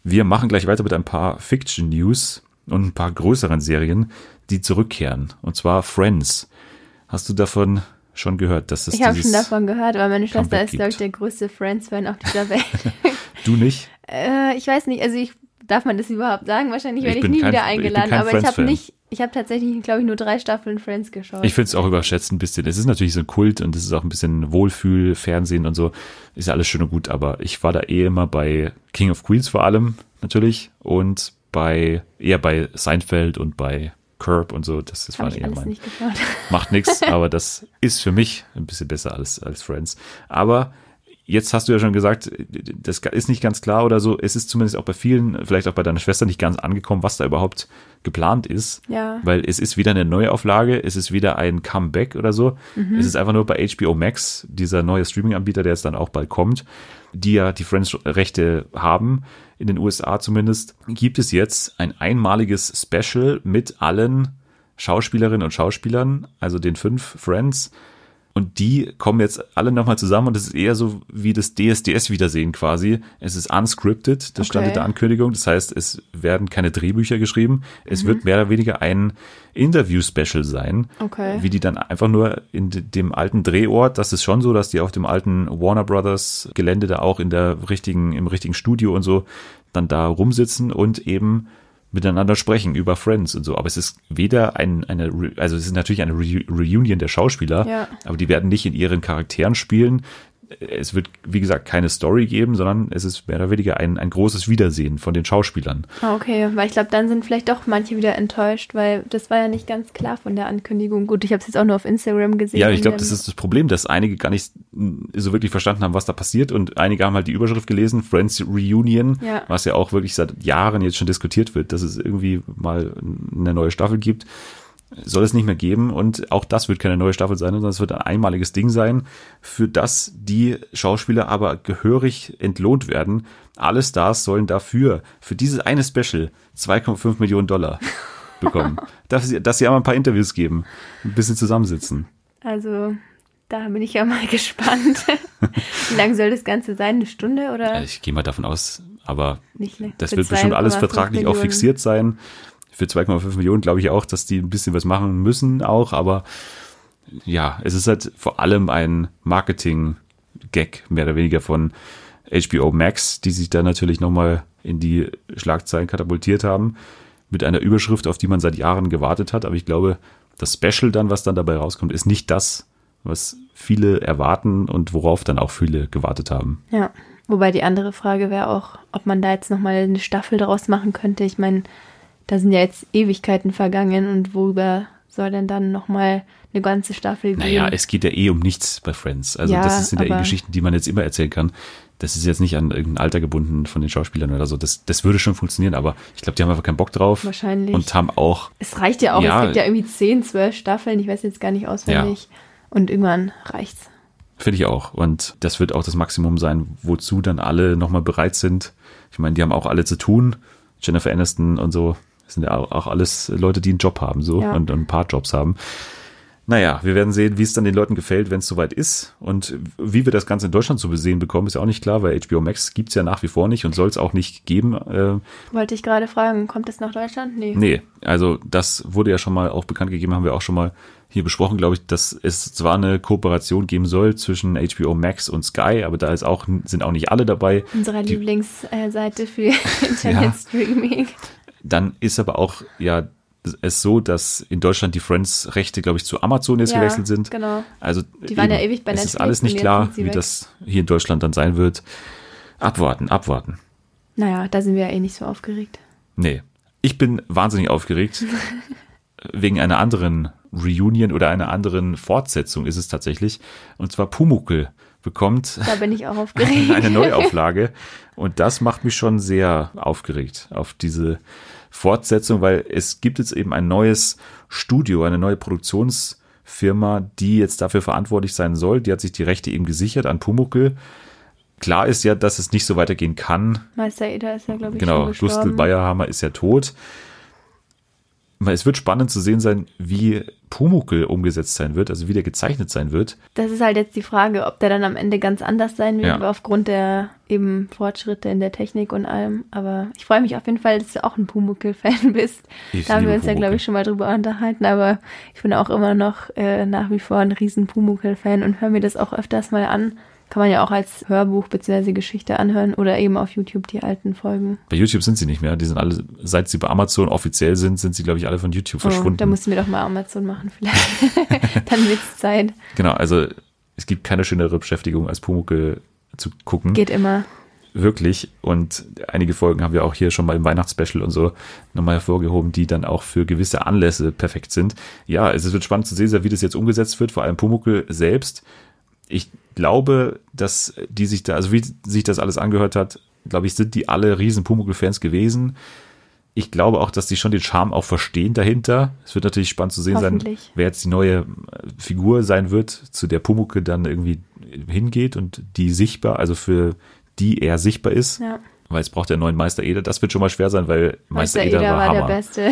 Wir machen gleich weiter mit ein paar Fiction News und ein paar größeren Serien, die zurückkehren. Und zwar Friends. Hast du davon schon gehört, dass es Ich habe schon davon gehört, aber meine Schwester Comeback ist, glaube ich, der größte Friends-Fan auf dieser Welt. du nicht? Äh, ich weiß nicht, also ich darf man das überhaupt sagen? Wahrscheinlich werde ich, ich nie kein, wieder eingeladen, ich aber ich habe nicht, ich habe tatsächlich, glaube ich, nur drei Staffeln Friends geschaut. Ich finde es auch überschätzt ein bisschen. Es ist natürlich so ein Kult und es ist auch ein bisschen Wohlfühl, Fernsehen und so. Ist ja alles schön und gut, aber ich war da eh immer bei King of Queens vor allem, natürlich, und bei, eher bei Seinfeld und bei Curb und so. Das, das war eher mein. Macht nichts, aber das ist für mich ein bisschen besser als, als Friends. Aber Jetzt hast du ja schon gesagt, das ist nicht ganz klar oder so. Es ist zumindest auch bei vielen, vielleicht auch bei deiner Schwester nicht ganz angekommen, was da überhaupt geplant ist. Ja. Weil es ist wieder eine Neuauflage, es ist wieder ein Comeback oder so. Mhm. Es ist einfach nur bei HBO Max, dieser neue Streaming-Anbieter, der jetzt dann auch bald kommt, die ja die Friends-Rechte haben, in den USA zumindest, gibt es jetzt ein einmaliges Special mit allen Schauspielerinnen und Schauspielern, also den fünf Friends und die kommen jetzt alle nochmal zusammen und es ist eher so wie das DSDS-Wiedersehen quasi. Es ist unscripted, das okay. stand in der Ankündigung. Das heißt, es werden keine Drehbücher geschrieben. Es mhm. wird mehr oder weniger ein Interview-Special sein. Okay. Wie die dann einfach nur in dem alten Drehort, das ist schon so, dass die auf dem alten Warner Brothers Gelände da auch in der richtigen, im richtigen Studio und so dann da rumsitzen und eben miteinander sprechen über Friends und so. Aber es ist weder ein, eine, also es ist natürlich eine Re Reunion der Schauspieler, ja. aber die werden nicht in ihren Charakteren spielen es wird, wie gesagt, keine Story geben, sondern es ist mehr oder weniger ein, ein großes Wiedersehen von den Schauspielern. Ah, okay, weil ich glaube, dann sind vielleicht doch manche wieder enttäuscht, weil das war ja nicht ganz klar von der Ankündigung. Gut, ich habe es jetzt auch nur auf Instagram gesehen. Ja, ich glaube, das ist das Problem, dass einige gar nicht so wirklich verstanden haben, was da passiert und einige haben halt die Überschrift gelesen, Friends Reunion, ja. was ja auch wirklich seit Jahren jetzt schon diskutiert wird, dass es irgendwie mal eine neue Staffel gibt soll es nicht mehr geben und auch das wird keine neue Staffel sein, sondern es wird ein einmaliges Ding sein, für das die Schauspieler aber gehörig entlohnt werden. Alle Stars sollen dafür, für dieses eine Special 2,5 Millionen Dollar bekommen, dass, sie, dass sie einmal ein paar Interviews geben, ein bisschen zusammensitzen. Also, da bin ich ja mal gespannt. Wie lang soll das Ganze sein? Eine Stunde oder? Ich gehe mal davon aus, aber das wird bestimmt alles vertraglich auch fixiert sein für 2,5 Millionen glaube ich auch, dass die ein bisschen was machen müssen auch, aber ja, es ist halt vor allem ein Marketing-Gag, mehr oder weniger von HBO Max, die sich da natürlich nochmal in die Schlagzeilen katapultiert haben, mit einer Überschrift, auf die man seit Jahren gewartet hat. Aber ich glaube, das Special dann, was dann dabei rauskommt, ist nicht das, was viele erwarten und worauf dann auch viele gewartet haben. Ja, wobei die andere Frage wäre auch, ob man da jetzt nochmal eine Staffel draus machen könnte. Ich meine, da sind ja jetzt Ewigkeiten vergangen und worüber soll denn dann nochmal eine ganze Staffel gehen? Naja, es geht ja eh um nichts bei Friends. Also ja, das sind ja eh Geschichten, die man jetzt immer erzählen kann. Das ist jetzt nicht an irgendein Alter gebunden von den Schauspielern oder so. Das, das würde schon funktionieren, aber ich glaube, die haben einfach keinen Bock drauf. Wahrscheinlich. Und haben auch. Es reicht ja auch, ja, es gibt ja irgendwie zehn, zwölf Staffeln, ich weiß jetzt gar nicht auswendig. Ja. Und irgendwann reicht's. Finde ich auch. Und das wird auch das Maximum sein, wozu dann alle nochmal bereit sind. Ich meine, die haben auch alle zu tun. Jennifer Aniston und so, das sind ja auch alles Leute, die einen Job haben so ja. und, und ein paar Jobs haben. Naja, wir werden sehen, wie es dann den Leuten gefällt, wenn es soweit ist. Und wie wir das Ganze in Deutschland zu besehen bekommen, ist ja auch nicht klar, weil HBO Max gibt's ja nach wie vor nicht und soll es auch nicht geben. Äh, Wollte ich gerade fragen, kommt es nach Deutschland? Nee. Nee, also das wurde ja schon mal auch bekannt gegeben, haben wir auch schon mal hier besprochen, glaube ich, dass es zwar eine Kooperation geben soll zwischen HBO Max und Sky, aber da ist auch, sind auch nicht alle dabei. Unserer Lieblingsseite für Internetstreaming. Ja. Dann ist aber auch ja es so, dass in Deutschland die Friends-Rechte, glaube ich, zu Amazon jetzt ja, gewechselt sind. Genau. Also die waren eben, ja ewig bei Netflix. Es ist alles nicht klar, wie weg. das hier in Deutschland dann sein wird. Abwarten, abwarten. Naja, da sind wir ja eh nicht so aufgeregt. Nee. Ich bin wahnsinnig aufgeregt. Wegen einer anderen Reunion oder einer anderen Fortsetzung ist es tatsächlich. Und zwar Pumukel bekommt da bin ich auch aufgeregt. eine Neuauflage. Und das macht mich schon sehr aufgeregt auf diese Fortsetzung, weil es gibt jetzt eben ein neues Studio, eine neue Produktionsfirma, die jetzt dafür verantwortlich sein soll. Die hat sich die Rechte eben gesichert an Pumuckel. Klar ist ja, dass es nicht so weitergehen kann. Meister Eder ist ja, glaube ich, genau, Gustl Bayerhammer ist ja tot es wird spannend zu sehen sein, wie Pumukel umgesetzt sein wird, also wie der gezeichnet sein wird. Das ist halt jetzt die Frage, ob der dann am Ende ganz anders sein wird, ja. aufgrund der eben Fortschritte in der Technik und allem. Aber ich freue mich auf jeden Fall, dass du auch ein Pumukel-Fan bist. Ich da haben wir uns Pumuckl. ja, glaube ich, schon mal drüber unterhalten. Aber ich bin auch immer noch äh, nach wie vor ein riesen Pumukel-Fan und höre mir das auch öfters mal an. Kann man ja auch als Hörbuch bzw. Geschichte anhören oder eben auf YouTube die alten Folgen. Bei YouTube sind sie nicht mehr. Die sind alle, seit sie bei Amazon offiziell sind, sind sie, glaube ich, alle von YouTube oh, verschwunden. Da musst du mir doch mal Amazon machen, vielleicht. Dann wird's Zeit. Genau, also es gibt keine schönere Beschäftigung, als Pumuckel zu gucken. Geht immer. Wirklich. Und einige Folgen haben wir auch hier schon mal im Weihnachtsspecial und so nochmal hervorgehoben, die dann auch für gewisse Anlässe perfekt sind. Ja, es wird spannend zu sehen, wie das jetzt umgesetzt wird, vor allem Pumuckel selbst. Ich glaube, dass die sich da, also wie sich das alles angehört hat, glaube ich, sind die alle riesen Pumuckl-Fans gewesen. Ich glaube auch, dass die schon den Charme auch verstehen dahinter. Es wird natürlich spannend zu sehen sein, wer jetzt die neue äh, Figur sein wird, zu der Pumuckl dann irgendwie hingeht und die sichtbar, also für die er sichtbar ist. Ja. Weil es braucht ja einen neuen Meister Eder. Das wird schon mal schwer sein, weil Meister, Meister Eder, Eder war, war der Beste.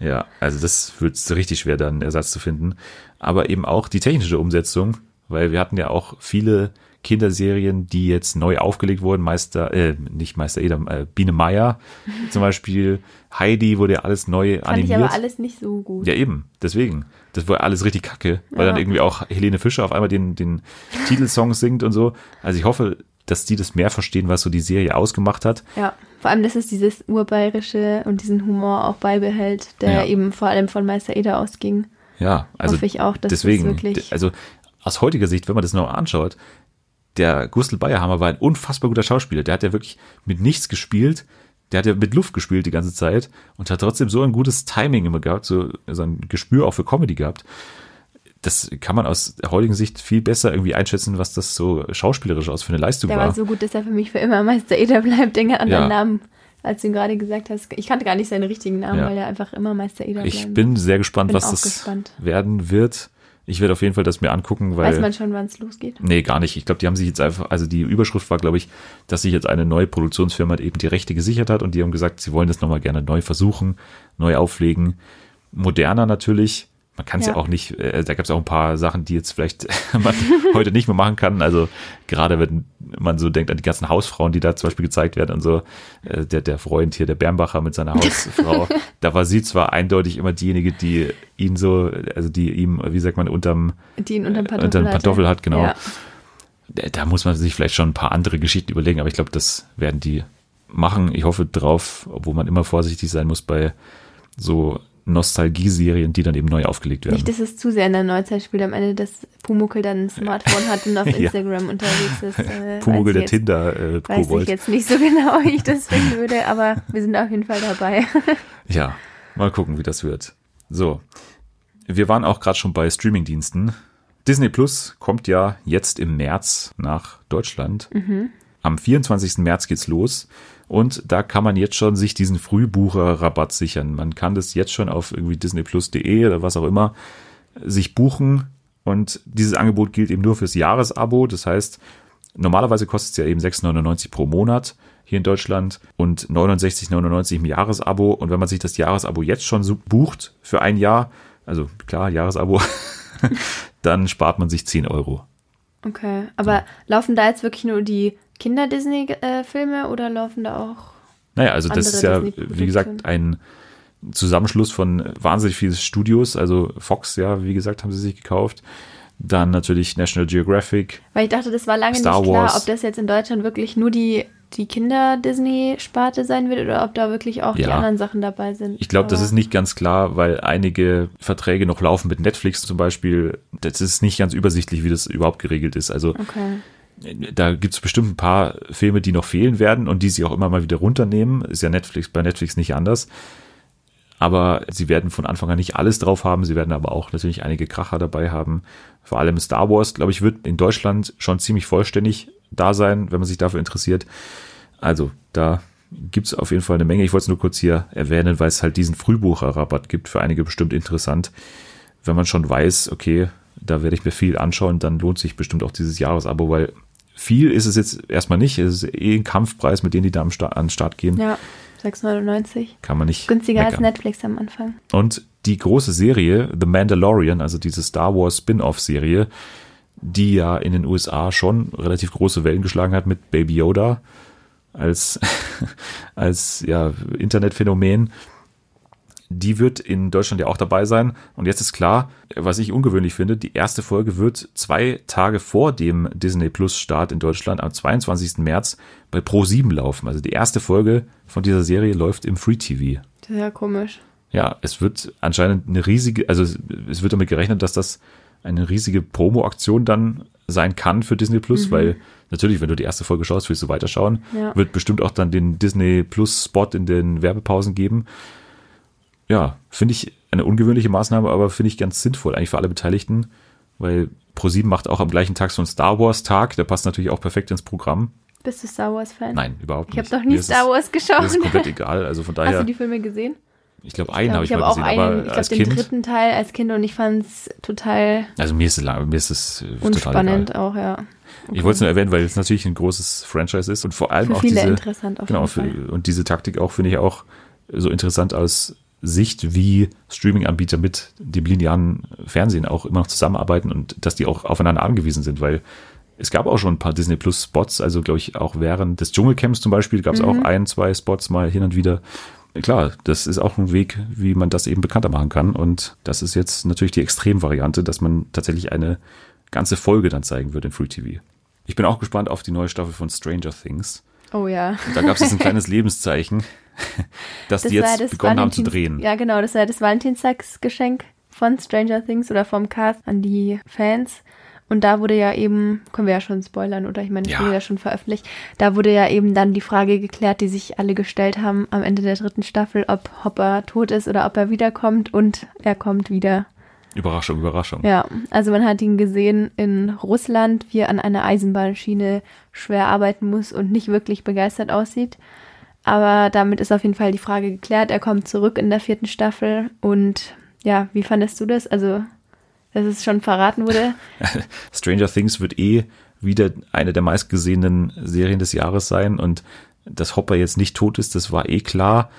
ja, also das wird richtig schwer, dann Ersatz zu finden. Aber eben auch die technische Umsetzung weil wir hatten ja auch viele Kinderserien, die jetzt neu aufgelegt wurden. Meister, äh, nicht Meister Eder, äh, Biene Meier zum Beispiel. Heidi wurde ja alles neu Fand animiert. Fand ich aber alles nicht so gut. Ja, eben. Deswegen. Das war alles richtig kacke, weil ja. dann irgendwie auch Helene Fischer auf einmal den, den Titelsong singt und so. Also ich hoffe, dass die das mehr verstehen, was so die Serie ausgemacht hat. Ja, vor allem, dass es dieses Urbayerische und diesen Humor auch beibehält, der ja. eben vor allem von Meister Eder ausging. Ja, also hoffe ich auch, dass deswegen, das wirklich also aus heutiger Sicht, wenn man das noch anschaut, der Gustl Bayerhammer war ein unfassbar guter Schauspieler. Der hat ja wirklich mit nichts gespielt. Der hat ja mit Luft gespielt die ganze Zeit und hat trotzdem so ein gutes Timing immer gehabt, so, so ein Gespür auch für Comedy gehabt. Das kann man aus heutigen Sicht viel besser irgendwie einschätzen, was das so schauspielerisch aus für eine Leistung der war. Der war so gut, dass er für mich für immer Meister Eder bleibt. Denke an ja. Namen als du ihn gerade gesagt hast. Ich kannte gar nicht seinen richtigen Namen, ja. weil er einfach immer Meister Eder bleibt. Ich bin sehr gespannt, bin was das gespannt. werden wird. Ich werde auf jeden Fall das mir angucken, weil. Weiß man schon, wann es losgeht? Nee, gar nicht. Ich glaube, die haben sich jetzt einfach, also die Überschrift war, glaube ich, dass sich jetzt eine neue Produktionsfirma eben die Rechte gesichert hat und die haben gesagt, sie wollen das nochmal gerne neu versuchen, neu auflegen. Moderner natürlich. Man kann es ja. ja. auch nicht, äh, da gab es auch ein paar Sachen, die jetzt vielleicht man heute nicht mehr machen kann. Also gerade wenn man so denkt an die ganzen Hausfrauen, die da zum Beispiel gezeigt werden und so, äh, der, der Freund hier, der Bernbacher mit seiner Hausfrau, da war sie zwar eindeutig immer diejenige, die ihn so, also die ihm, wie sagt man, unterm, die ihn unterm Pantoffel, unterm Pantoffel hat, genau. Ja. Da, da muss man sich vielleicht schon ein paar andere Geschichten überlegen, aber ich glaube, das werden die machen. Ich hoffe drauf, obwohl man immer vorsichtig sein muss bei so Nostalgie-Serien, die dann eben neu aufgelegt werden. Nicht, dass es zu sehr in der Neuzeit spielt, am Ende, dass Pumuckel dann ein Smartphone hat und auf Instagram ja. unterwegs ist. Äh, Pumuckel der Tinder äh, Weiß ich jetzt nicht so genau, wie ich das finden würde, aber wir sind auf jeden Fall dabei. ja, mal gucken, wie das wird. So, wir waren auch gerade schon bei Streamingdiensten. Disney Plus kommt ja jetzt im März nach Deutschland. Mhm. Am 24. März geht's los. Und da kann man jetzt schon sich diesen Frühbucher-Rabatt sichern. Man kann das jetzt schon auf irgendwie disneyplus.de oder was auch immer sich buchen. Und dieses Angebot gilt eben nur fürs Jahresabo. Das heißt, normalerweise kostet es ja eben 6,99 pro Monat hier in Deutschland und 69,99 im Jahresabo. Und wenn man sich das Jahresabo jetzt schon so bucht für ein Jahr, also klar, Jahresabo dann spart man sich 10 Euro. Okay, aber ja. laufen da jetzt wirklich nur die Kinder-Disney-Filme oder laufen da auch? Naja, also das ist ja, wie gesagt, ein Zusammenschluss von wahnsinnig vielen Studios. Also Fox, ja, wie gesagt, haben sie sich gekauft. Dann natürlich National Geographic. Weil ich dachte, das war lange Star nicht klar, Wars. ob das jetzt in Deutschland wirklich nur die die Kinder-Disney-Sparte sein wird oder ob da wirklich auch ja. die anderen Sachen dabei sind. Ich glaube, das ist nicht ganz klar, weil einige Verträge noch laufen mit Netflix zum Beispiel. Das ist nicht ganz übersichtlich, wie das überhaupt geregelt ist. Also okay. Da gibt es bestimmt ein paar Filme, die noch fehlen werden und die sie auch immer mal wieder runternehmen. Ist ja Netflix bei Netflix nicht anders. Aber sie werden von Anfang an nicht alles drauf haben. Sie werden aber auch natürlich einige Kracher dabei haben. Vor allem Star Wars, glaube ich, wird in Deutschland schon ziemlich vollständig da sein, wenn man sich dafür interessiert. Also da gibt's auf jeden Fall eine Menge. Ich wollte es nur kurz hier erwähnen, weil es halt diesen Frühbucherrabatt gibt, für einige bestimmt interessant. Wenn man schon weiß, okay, da werde ich mir viel anschauen, dann lohnt sich bestimmt auch dieses Jahresabo, weil viel ist es jetzt erstmal nicht. Es ist eh ein Kampfpreis, mit denen die da am Start, an den Start gehen. Ja, 6,99. Kann man nicht. Günstiger meckern. als Netflix am Anfang. Und die große Serie, The Mandalorian, also diese Star Wars Spin-off-Serie, die ja in den USA schon relativ große Wellen geschlagen hat mit Baby Yoda als, als ja, Internetphänomen. Die wird in Deutschland ja auch dabei sein. Und jetzt ist klar, was ich ungewöhnlich finde, die erste Folge wird zwei Tage vor dem Disney Plus Start in Deutschland am 22. März bei Pro7 laufen. Also die erste Folge von dieser Serie läuft im Free TV. Sehr komisch. Ja, es wird anscheinend eine riesige, also es wird damit gerechnet, dass das eine riesige Promo-Aktion dann sein kann für Disney Plus, mhm. weil natürlich, wenn du die erste Folge schaust, willst du weiterschauen. Ja. Wird bestimmt auch dann den Disney Plus Spot in den Werbepausen geben. Ja, finde ich eine ungewöhnliche Maßnahme, aber finde ich ganz sinnvoll, eigentlich für alle Beteiligten, weil ProSieben macht auch am gleichen Tag so einen Star Wars Tag, der passt natürlich auch perfekt ins Programm. Bist du Star Wars Fan? Nein, überhaupt nicht. Ich habe doch nie Star Wars geschaut. Das ist komplett egal, also von daher. Hast du die Filme gesehen? Ich glaube, einen habe ich, hab mal gesehen, einen, aber ich glaube den dritten Teil als Kind und ich fand es total. Also mir ist es mir ist es äh, unspannend auch, ja. Okay. Ich wollte es nur erwähnen, weil es natürlich ein großes Franchise ist und vor allem für auch viele diese interessant auf genau für, und diese Taktik auch finde ich auch so interessant aus Sicht, wie Streaming-Anbieter mit dem linearen Fernsehen auch immer noch zusammenarbeiten und dass die auch aufeinander angewiesen sind, weil es gab auch schon ein paar Disney Plus Spots, also glaube ich auch während des Dschungelcamps zum Beispiel gab es mhm. auch ein, zwei Spots mal hin und wieder klar, das ist auch ein Weg, wie man das eben bekannter machen kann. Und das ist jetzt natürlich die Extremvariante, dass man tatsächlich eine ganze Folge dann zeigen wird in Free TV. Ich bin auch gespannt auf die neue Staffel von Stranger Things. Oh ja. Und da gab es jetzt ein kleines Lebenszeichen, dass das die jetzt begonnen Valentins, haben zu drehen. Ja, genau, das war das Valentinstagsgeschenk von Stranger Things oder vom Cast an die Fans. Und da wurde ja eben, können wir ja schon spoilern, oder ich meine, das ja. wurde ja schon veröffentlicht, da wurde ja eben dann die Frage geklärt, die sich alle gestellt haben am Ende der dritten Staffel, ob Hopper tot ist oder ob er wiederkommt und er kommt wieder. Überraschung, Überraschung. Ja, also man hat ihn gesehen in Russland, wie er an einer Eisenbahnschiene schwer arbeiten muss und nicht wirklich begeistert aussieht. Aber damit ist auf jeden Fall die Frage geklärt. Er kommt zurück in der vierten Staffel und ja, wie fandest du das? Also dass es schon verraten wurde. Stranger Things wird eh wieder eine der meistgesehenen Serien des Jahres sein und dass Hopper jetzt nicht tot ist, das war eh klar.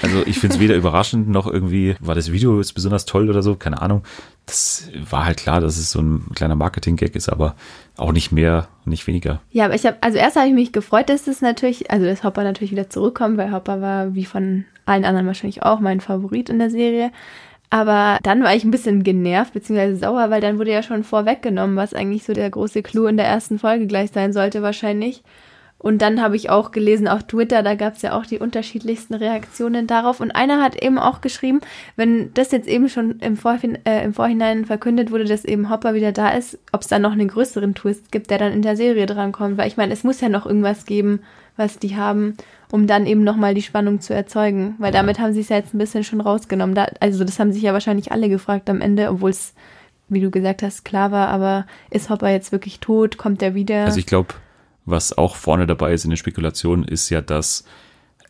Also ich finde es weder überraschend noch irgendwie, war das Video jetzt besonders toll oder so, keine Ahnung. Das war halt klar, dass es so ein kleiner Marketing-Gag ist, aber auch nicht mehr, nicht weniger. Ja, aber ich habe, also erst habe ich mich gefreut, dass das natürlich, also dass Hopper natürlich wieder zurückkommt, weil Hopper war wie von allen anderen wahrscheinlich auch mein Favorit in der Serie. Aber dann war ich ein bisschen genervt bzw. sauer, weil dann wurde ja schon vorweggenommen, was eigentlich so der große Clou in der ersten Folge gleich sein sollte wahrscheinlich. Und dann habe ich auch gelesen auf Twitter, da gab es ja auch die unterschiedlichsten Reaktionen darauf. Und einer hat eben auch geschrieben, wenn das jetzt eben schon im, Vorhin äh, im Vorhinein verkündet wurde, dass eben Hopper wieder da ist, ob es da noch einen größeren Twist gibt, der dann in der Serie drankommt. Weil ich meine, es muss ja noch irgendwas geben, was die haben um dann eben nochmal die Spannung zu erzeugen. Weil damit haben sie es ja jetzt ein bisschen schon rausgenommen. Da, also das haben sich ja wahrscheinlich alle gefragt am Ende, obwohl es, wie du gesagt hast, klar war, aber ist Hopper jetzt wirklich tot? Kommt er wieder? Also ich glaube, was auch vorne dabei ist in den Spekulationen, ist ja, dass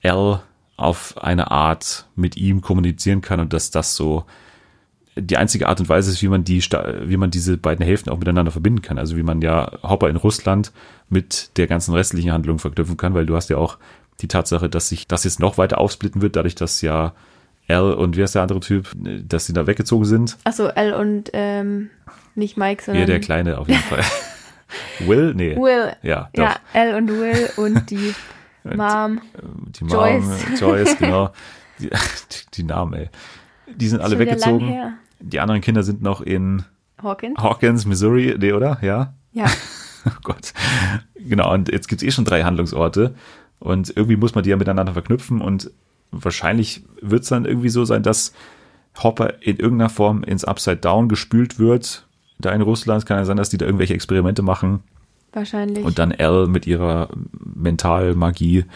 L auf eine Art mit ihm kommunizieren kann und dass das so die einzige Art und Weise ist, wie man die, wie man diese beiden Hälften auch miteinander verbinden kann. Also wie man ja Hopper in Russland mit der ganzen restlichen Handlung verknüpfen kann, weil du hast ja auch die Tatsache, dass sich das jetzt noch weiter aufsplitten wird, dadurch, dass ja L und wie heißt der andere Typ, dass sie da weggezogen sind. Achso, L und ähm, Nicht Mike, sondern. Ja, der Kleine auf jeden Fall. Will? Nee. Will. Ja, doch. Ja, Elle und Will und die Mom. Die Mom, Joyce. Joyce, genau. Die, die Namen, ey. Die sind alle weggezogen. Die anderen Kinder sind noch in Hawkins? Hawkins, Missouri, nee, oder? Ja. Ja. Oh Gott. Genau, und jetzt gibt's eh schon drei Handlungsorte. Und irgendwie muss man die ja miteinander verknüpfen. Und wahrscheinlich wird's dann irgendwie so sein, dass Hopper in irgendeiner Form ins Upside Down gespült wird. Da in Russland kann ja sein, dass die da irgendwelche Experimente machen. Wahrscheinlich. Und dann Elle mit ihrer Mentalmagie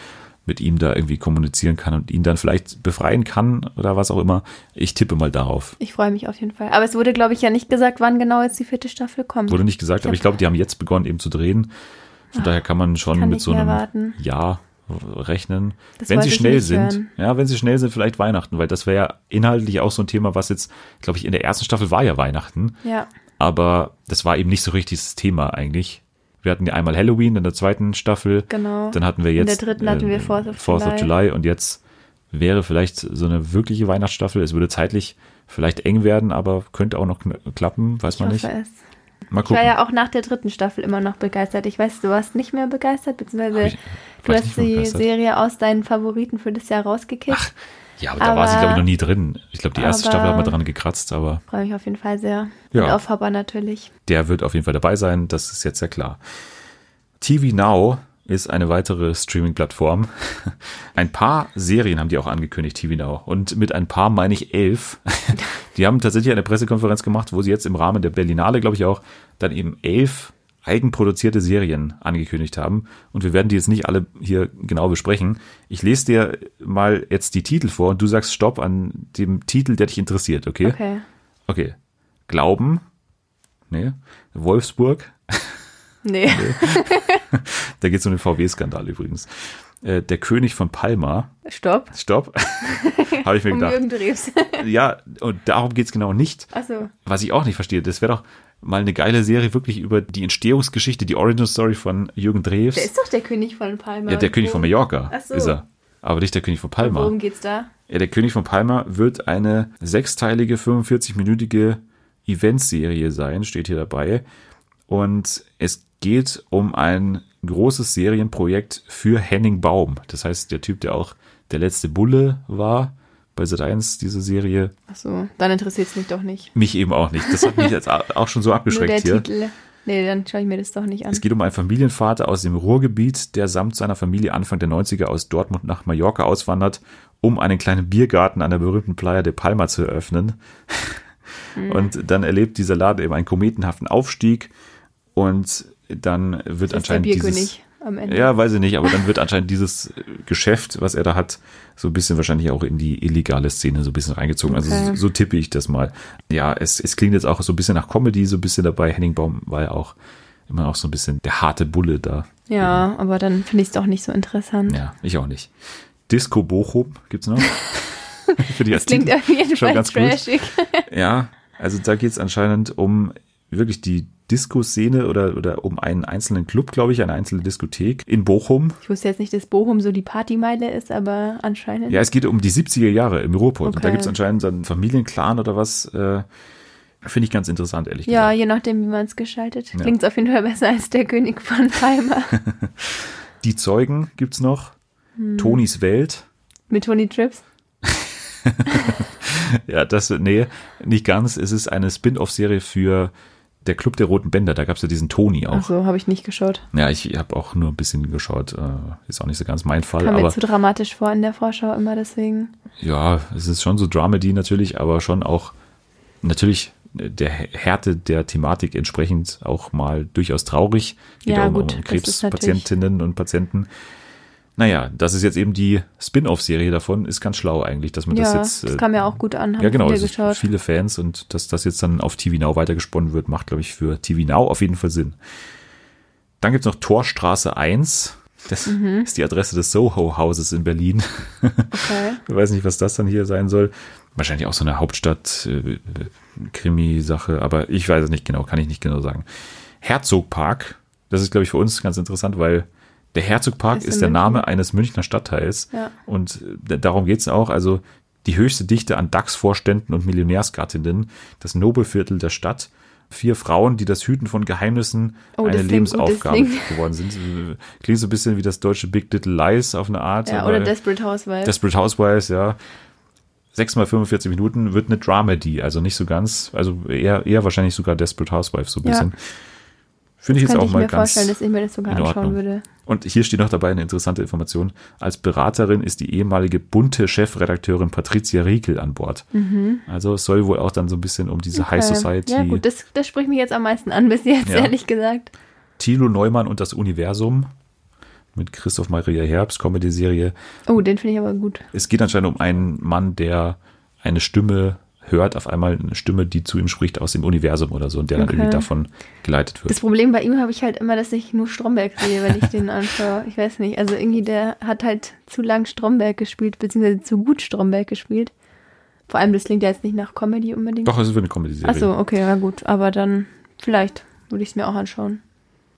mit ihm da irgendwie kommunizieren kann und ihn dann vielleicht befreien kann oder was auch immer. Ich tippe mal darauf. ich freue mich auf jeden Fall. Aber es wurde, glaube ich, ja nicht gesagt, wann genau jetzt die vierte Staffel kommt. Wurde nicht gesagt, aber ich glaube, die haben jetzt begonnen eben zu drehen. Von daher kann man schon kann mit so einem warten. Jahr rechnen. Das wenn sie ich schnell sind. hören. Ja, wenn sie schnell sind, vielleicht Weihnachten, weil das wäre ja inhaltlich auch so ein Thema, was jetzt, glaube ich, in der ersten Staffel war ja Weihnachten. Ja. Aber das war eben nicht so richtig das Thema eigentlich. Wir hatten ja einmal Halloween in der zweiten Staffel. Genau. Dann hatten wir In jetzt der dritten hatten wir Fourth of Fourth of July. Und jetzt wäre vielleicht so eine wirkliche Weihnachtsstaffel. Es würde zeitlich vielleicht eng werden, aber könnte auch noch klappen, weiß Ich man nicht. es. Mal Ich war gucken. ja auch nach der dritten Staffel immer noch begeistert. Ich weiß, du warst nicht mehr begeistert, beziehungsweise ich- du hast die begeistert? Serie aus deinen Favoriten für das Jahr rausgekickt. Ja, aber da war sie, aber- glaube ich, noch nie drin. Ich glaube, die erste aber- Staffel hat man dran gekratzt, aber Freue mich auf jeden Fall sehr. Ja. Und auf Hopper natürlich. der wird auf jeden Fall dabei sein. Das ist jetzt ja klar. TV Now ist eine weitere Streaming-Plattform. Ein paar Serien haben die auch angekündigt, TV Now. Und mit ein paar meine ich elf. Die haben tatsächlich eine Pressekonferenz gemacht, wo sie jetzt im Rahmen der Berlinale, glaube ich auch, dann eben elf eigenproduzierte Serien angekündigt haben. Und wir werden die jetzt nicht alle hier genau besprechen. Ich lese dir mal jetzt die Titel vor und du sagst Stopp an dem Titel, der dich interessiert, okay? Okay. Okay. Glauben. Nee. Wolfsburg. Nee. Da geht es um den VW-Skandal übrigens. Äh, der König von Palma. Stopp. Stopp. Habe ich mir Um gedacht. Jürgen Drews. Ja, und darum geht es genau nicht. Achso. Was ich auch nicht verstehe, das wäre doch mal eine geile Serie wirklich über die Entstehungsgeschichte, die Origin Story von Jürgen Drews. Der ist doch der König von Palma. ja, der König von Mallorca Ach so. ist er. Aber nicht der König von Palma. Worum geht's da? Ja, der König von Palma wird eine sechsteilige, 45-minütige Eventserie sein, steht hier dabei. Und es geht um ein großes Serienprojekt für Henning Baum. Das heißt, der Typ, der auch der letzte Bulle war bei Sat1, diese Serie, Achso, dann interessiert es mich doch nicht. mich eben auch nicht. Das hat mich jetzt auch schon so Nur abgeschreckt der hier. Titel. Nee, dann schaue ich mir das doch nicht an. Es geht um einen Familienvater aus dem Ruhrgebiet, der samt seiner Familie Anfang der 90er aus Dortmund nach Mallorca auswandert, um einen kleinen Biergarten an der berühmten Playa de Palma zu eröffnen. Hm. Und dann erlebt dieser Laden eben einen kometenhaften Aufstieg und dann wird das ist anscheinend dieses am Ende. ja, weiß ich nicht, aber dann wird anscheinend dieses Geschäft, was er da hat, so ein bisschen wahrscheinlich auch in die illegale Szene so ein bisschen reingezogen. Also Okay. so, so tippe ich das mal. Ja, es, es klingt jetzt auch so ein bisschen nach Comedy, so ein bisschen dabei. Henning Baum war ja auch immer auch so ein bisschen der harte Bulle da. Ja, aber dann finde ich es doch nicht so interessant. Ja, ich auch nicht. Disco Bochum gibt's noch. Für die Das klingt auf jeden schon Fall ganz gut. trashig. Ja, also da geht's anscheinend um wirklich die Disco-Szene oder, oder um einen einzelnen Club, glaube ich, eine einzelne Diskothek in Bochum. Ich wusste jetzt nicht, dass Bochum so die Partymeile ist, aber anscheinend. Ja, es geht um die 70er Jahre im Ruhrpott. Und da Okay. gibt's anscheinend so einen Familienclan oder was. Äh, Finde ich ganz interessant, ehrlich Ja, gesagt. je nachdem, wie man es gestaltet. Ja. Klingt auf jeden Fall besser als der König von Palma Die Zeugen gibt's noch. Hm. Tonis Welt. mit Tony Trips. Ja, das, nee, nicht ganz. Es ist eine Spin-off-Serie für der Club der Roten Bänder. Da gab's ja diesen Toni auch. Ach so, habe ich nicht geschaut. Ja, ich habe auch nur ein bisschen geschaut. Äh, ist auch nicht so ganz mein Fall. Kam mir zu dramatisch vor in der Vorschau immer deswegen. ja, es ist schon so Dramedy natürlich, aber schon auch natürlich der Härte der Thematik entsprechend auch mal durchaus traurig. Geht Ja, auch gut, um Krebspatientinnen und Patienten. Naja, das ist jetzt eben die Spin-off-Serie davon, ist ganz schlau eigentlich, dass man das ja, jetzt. das äh, kam ja auch gut an, ja, genau, geschaut. viele Fans und dass das jetzt dann auf TV Now weitergesponnen wird, macht, glaube ich, für TV Now auf jeden Fall Sinn. Dann gibt's noch Torstraße 1. Das Mhm. ist die Adresse des Soho-Hauses in Berlin. Okay. Ich weiß nicht, was das dann hier sein soll. Wahrscheinlich auch so eine Hauptstadt-Krimi-Sache, aber ich weiß es nicht genau, kann ich nicht genau sagen. Herzogpark, das ist, glaube ich, für uns ganz interessant, weil der Herzogpark Ist ist, der München. Name eines Münchner Stadtteils. Ja. Und äh, darum geht's auch. Also die höchste Dichte an DAX-Vorständen und Millionärsgattinnen, das Nobelviertel der Stadt. vier Frauen, die das Hüten von Geheimnissen oh, eine Lebensaufgabe geworden sind. Klingt so ein bisschen wie das deutsche Big Little Lies auf eine Art. Ja, oder Desperate Housewives. Desperate Housewives, ja. Sechs mal 45 Minuten wird eine Dramedy, also nicht so ganz, also eher, eher wahrscheinlich sogar Desperate Housewives so ein bisschen. Finde ich jetzt auch ich mal mir ganz. Vorstellen, dass ich mir das sogar anschauen würde. Und hier steht noch dabei eine interessante Information. Als Beraterin ist die ehemalige bunte Chefredakteurin Patricia Riekel an Bord. Mhm. Also es soll wohl auch dann so ein bisschen um diese okay. High Society. Ja, gut, das, das spricht mich jetzt am meisten an bis jetzt, ja. ehrlich gesagt. Thilo Neumann und das Universum mit Christoph Maria Herbst, Comedy-Serie. Oh, den finde ich aber gut. Es geht anscheinend um einen Mann, der eine Stimme hört auf einmal eine Stimme, die zu ihm spricht aus dem Universum oder so und der okay. dann irgendwie davon geleitet wird. Das Problem bei ihm habe ich halt immer, dass ich nur Stromberg sehe, wenn ich den anschaue. Ich weiß nicht. Also irgendwie der hat halt zu lang Stromberg gespielt, beziehungsweise zu gut Stromberg gespielt. Vor allem, das klingt ja jetzt nicht nach Comedy unbedingt. Doch, es ist für eine Comedy-Serie. Achso, okay, ja gut. Aber dann vielleicht würde ich es mir auch anschauen.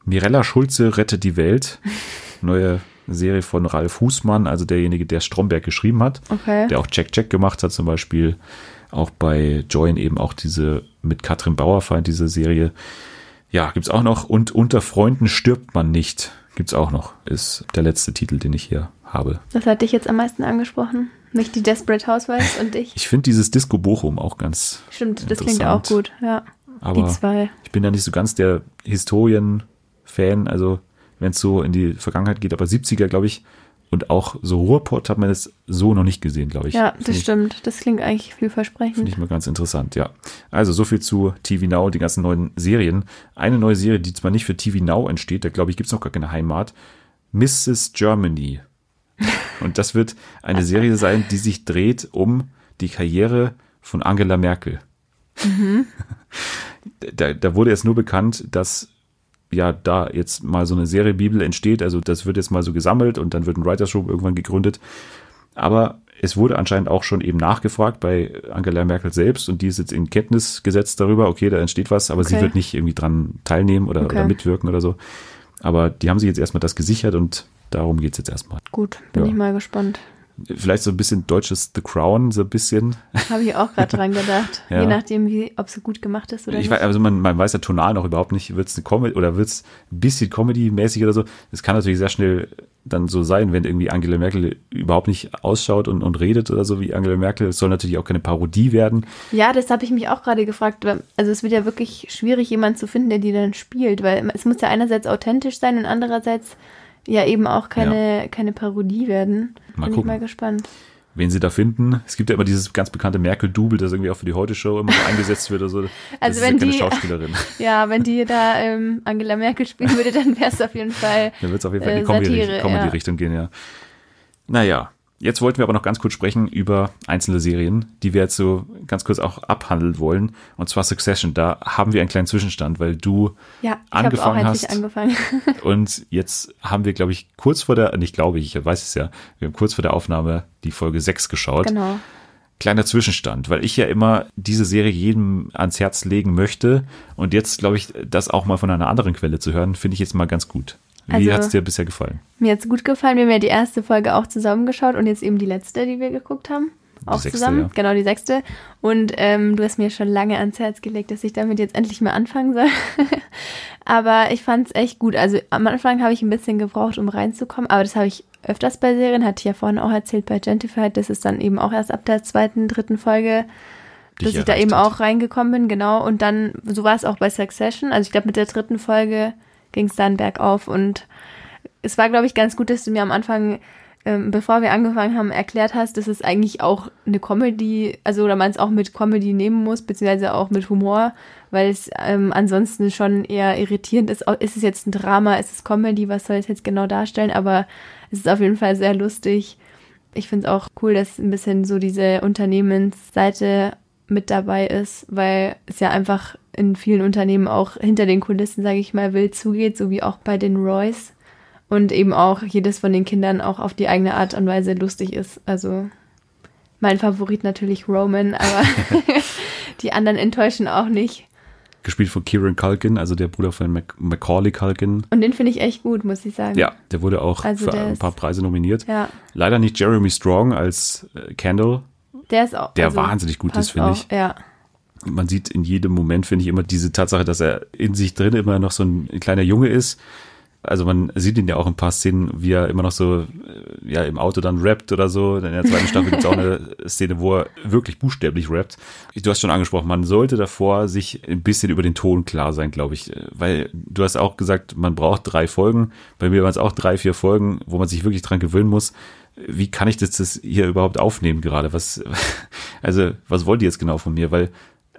Mirella Schulze rettet die Welt. Neue Serie von Ralf Husmann, also derjenige, der Stromberg geschrieben hat. Okay. Der auch Check Check gemacht hat zum Beispiel auch bei Join eben auch diese mit Katrin Bauerfeind, diese Serie. Ja, gibt's auch noch. Und unter Freunden stirbt man nicht. Gibt's auch noch. Ist der letzte Titel, den ich hier habe. Das hat dich jetzt am meisten angesprochen. Nicht die Desperate Housewives und ich. Ich finde dieses Disco Bochum auch ganz. Stimmt, das klingt auch gut, ja. Aber die zwei. ich bin ja nicht so ganz der Historien-Fan, also wenn es so in die Vergangenheit geht, aber 70er, glaube ich, und auch so Ruhrpott hat man das so noch nicht gesehen, glaube ich. Ja, das find stimmt. Ich, das klingt eigentlich vielversprechend. Finde ich mal ganz interessant, ja. Also so viel zu TV Now, die ganzen neuen Serien. Eine neue Serie, die zwar nicht für TV Now entsteht, da glaube ich, gibt es noch gar keine Heimat. Mrs. Germany. Und das wird eine Serie sein, die sich dreht um die Karriere von Angela Merkel. Mhm. Da, da wurde jetzt nur bekannt, dass ja da jetzt mal so eine Serie Bibel entsteht. Also das wird jetzt mal so gesammelt und dann wird ein Writers Room irgendwann gegründet. Aber es wurde anscheinend auch schon eben nachgefragt bei Angela Merkel selbst und die ist jetzt in Kenntnis gesetzt darüber, okay, da entsteht was, aber okay. sie wird nicht irgendwie dran teilnehmen oder, okay. oder mitwirken oder so. Aber die haben sich jetzt erstmal das gesichert und darum geht's jetzt erstmal. Gut, bin ja. ich mal gespannt vielleicht so ein bisschen deutsches The Crown, so ein bisschen. Habe ich auch gerade dran gedacht. ja. Je nachdem, wie, ob es gut gemacht ist oder ich nicht. Weiß, also man, man weiß ja tonal noch überhaupt nicht, wird es eine Comedy oder wird es ein bisschen Comedy-mäßig oder so. Es kann natürlich sehr schnell dann so sein, wenn irgendwie Angela Merkel überhaupt nicht ausschaut und, und redet oder so wie Angela Merkel. Es soll natürlich auch keine Parodie werden. Ja, das habe ich mich auch gerade gefragt. Also es wird ja wirklich schwierig, jemanden zu finden, der die dann spielt, weil es muss ja einerseits authentisch sein und andererseits ja eben auch keine, ja. keine Parodie werden. Mal Bin gucken. ich mal gespannt. Wen sie da finden. Es gibt ja immer dieses ganz bekannte Merkel-Double, das irgendwie auch für die Heute-Show immer so eingesetzt wird oder so. Das also wenn ja die, Schauspielerin. Ja, wenn die da ähm, Angela Merkel spielen würde, dann wäre es auf jeden Fall. Dann wird es auf jeden Fall in die äh, Comedy-Richtung ja. gehen, ja. Naja, Jetzt wollten wir aber noch ganz kurz sprechen über einzelne Serien, die wir jetzt so ganz kurz auch abhandeln wollen. Und zwar Succession. Da haben wir einen kleinen Zwischenstand, weil du ja, angefangen hast. Angefangen. und jetzt haben wir, glaube ich, kurz vor der, nicht glaube ich, ich weiß es ja, wir haben kurz vor der Aufnahme die Folge 6 geschaut. Genau. Kleiner Zwischenstand, weil ich ja immer diese Serie jedem ans Herz legen möchte. Und jetzt, glaube ich, das auch mal von einer anderen Quelle zu hören, finde ich jetzt mal ganz gut. Wie also, hat es dir bisher gefallen? Mir hat es gut gefallen. Wir haben ja die erste Folge auch zusammengeschaut und jetzt eben die letzte, die wir geguckt haben. Auch sechste, zusammen. Ja. Genau, die sechste. Und ähm, du hast mir schon lange ans Herz gelegt, dass ich damit jetzt endlich mal anfangen soll. aber ich fand es echt gut. Also am Anfang habe ich ein bisschen gebraucht, um reinzukommen, aber das habe ich öfters bei Serien, hatte ich ja vorhin auch erzählt bei Gentified, das ist dann eben auch erst ab der zweiten, dritten Folge dass ich da eben hat. auch reingekommen bin, genau. Und dann, so war es auch bei Succession. Also ich glaube, mit der dritten Folge ging es dann bergauf. Und es war, glaube ich, ganz gut, dass du mir am Anfang, ähm, bevor wir angefangen haben, erklärt hast, dass es eigentlich auch eine Comedy, also oder man es auch mit Comedy nehmen muss, beziehungsweise auch mit Humor, weil es ähm, ansonsten schon eher irritierend ist. Ist es jetzt ein Drama, ist es Comedy, was soll es jetzt genau darstellen? Aber es ist auf jeden Fall sehr lustig. Ich finde es auch cool, dass ein bisschen so diese Unternehmensseite mit dabei ist, weil es ja einfach in vielen Unternehmen auch hinter den Kulissen, sage ich mal, wild zugeht, so wie auch bei den Roys. Und eben auch jedes von den Kindern auch auf die eigene Art und Weise lustig ist. Also mein Favorit natürlich Roman, aber die anderen enttäuschen auch nicht. Gespielt von Kieran Culkin, also der Bruder von Mac Macaulay Culkin. Und den finde ich echt gut, muss ich sagen. Ja, der wurde auch also für ein paar Preise nominiert. Ja. Leider nicht Jeremy Strong als äh, Kendall. Der ist auch. Der also wahnsinnig gut ist, finde ich. Ja. Man sieht in jedem Moment, finde ich, immer diese Tatsache, dass er in sich drin immer noch so ein kleiner Junge ist. Also man sieht ihn ja auch in ein paar Szenen, wie er immer noch so äh, ja im Auto dann rappt oder so. In der zweiten Staffel gibt es auch eine Szene, wo er wirklich buchstäblich rappt. Du hast schon angesprochen, man sollte davor sich ein bisschen über den Ton klar sein, glaube ich. Weil du hast auch gesagt, man braucht drei Folgen. Bei mir waren es auch drei, vier Folgen, wo man sich wirklich dran gewöhnen muss wie kann ich das, das hier überhaupt aufnehmen gerade? Was, also, was wollt ihr jetzt genau von mir? Weil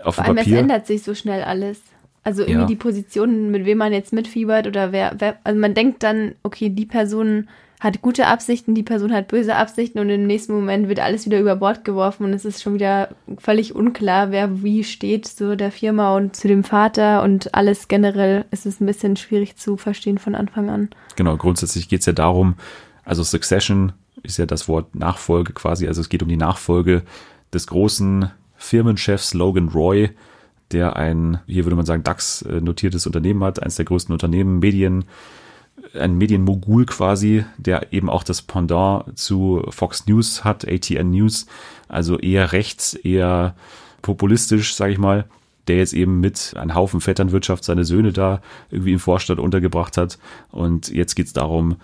auf Vor dem allem, Papier. es ändert sich so schnell alles. Also irgendwie Ja. die Positionen, mit wem man jetzt mitfiebert oder wer, wer, also man denkt dann, okay, die Person hat gute Absichten, die Person hat böse Absichten und im nächsten Moment wird alles wieder über Bord geworfen und es ist schon wieder völlig unklar, wer wie steht zu der Firma und zu dem Vater und alles generell ist es ein bisschen schwierig zu verstehen von Anfang an. Genau, grundsätzlich geht es ja darum, also Succession ist ja das Wort Nachfolge quasi, also es geht um die Nachfolge des großen Firmenchefs Logan Roy, der ein, hier würde man sagen, DAX-notiertes Unternehmen hat, eines der größten Unternehmen, Medien, ein Medienmogul quasi, der eben auch das Pendant zu Fox News hat, ATN News, also eher rechts, eher populistisch, sage ich mal, der jetzt eben mit einem Haufen Vetternwirtschaft seine Söhne da irgendwie im Vorstadt untergebracht hat. Und jetzt geht's darum, äh,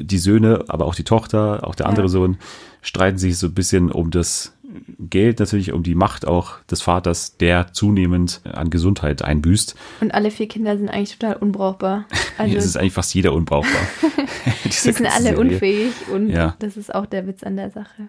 die Söhne, aber auch die Tochter, auch der andere Ja. Sohn, streiten sich so ein bisschen um das Geld natürlich, um die Macht auch des Vaters, der zunehmend an Gesundheit einbüßt. Und alle vier Kinder sind eigentlich total unbrauchbar. Also es ist eigentlich fast jeder unbrauchbar. die sind alle unfähig und Ja. das ist auch der Witz an der Sache.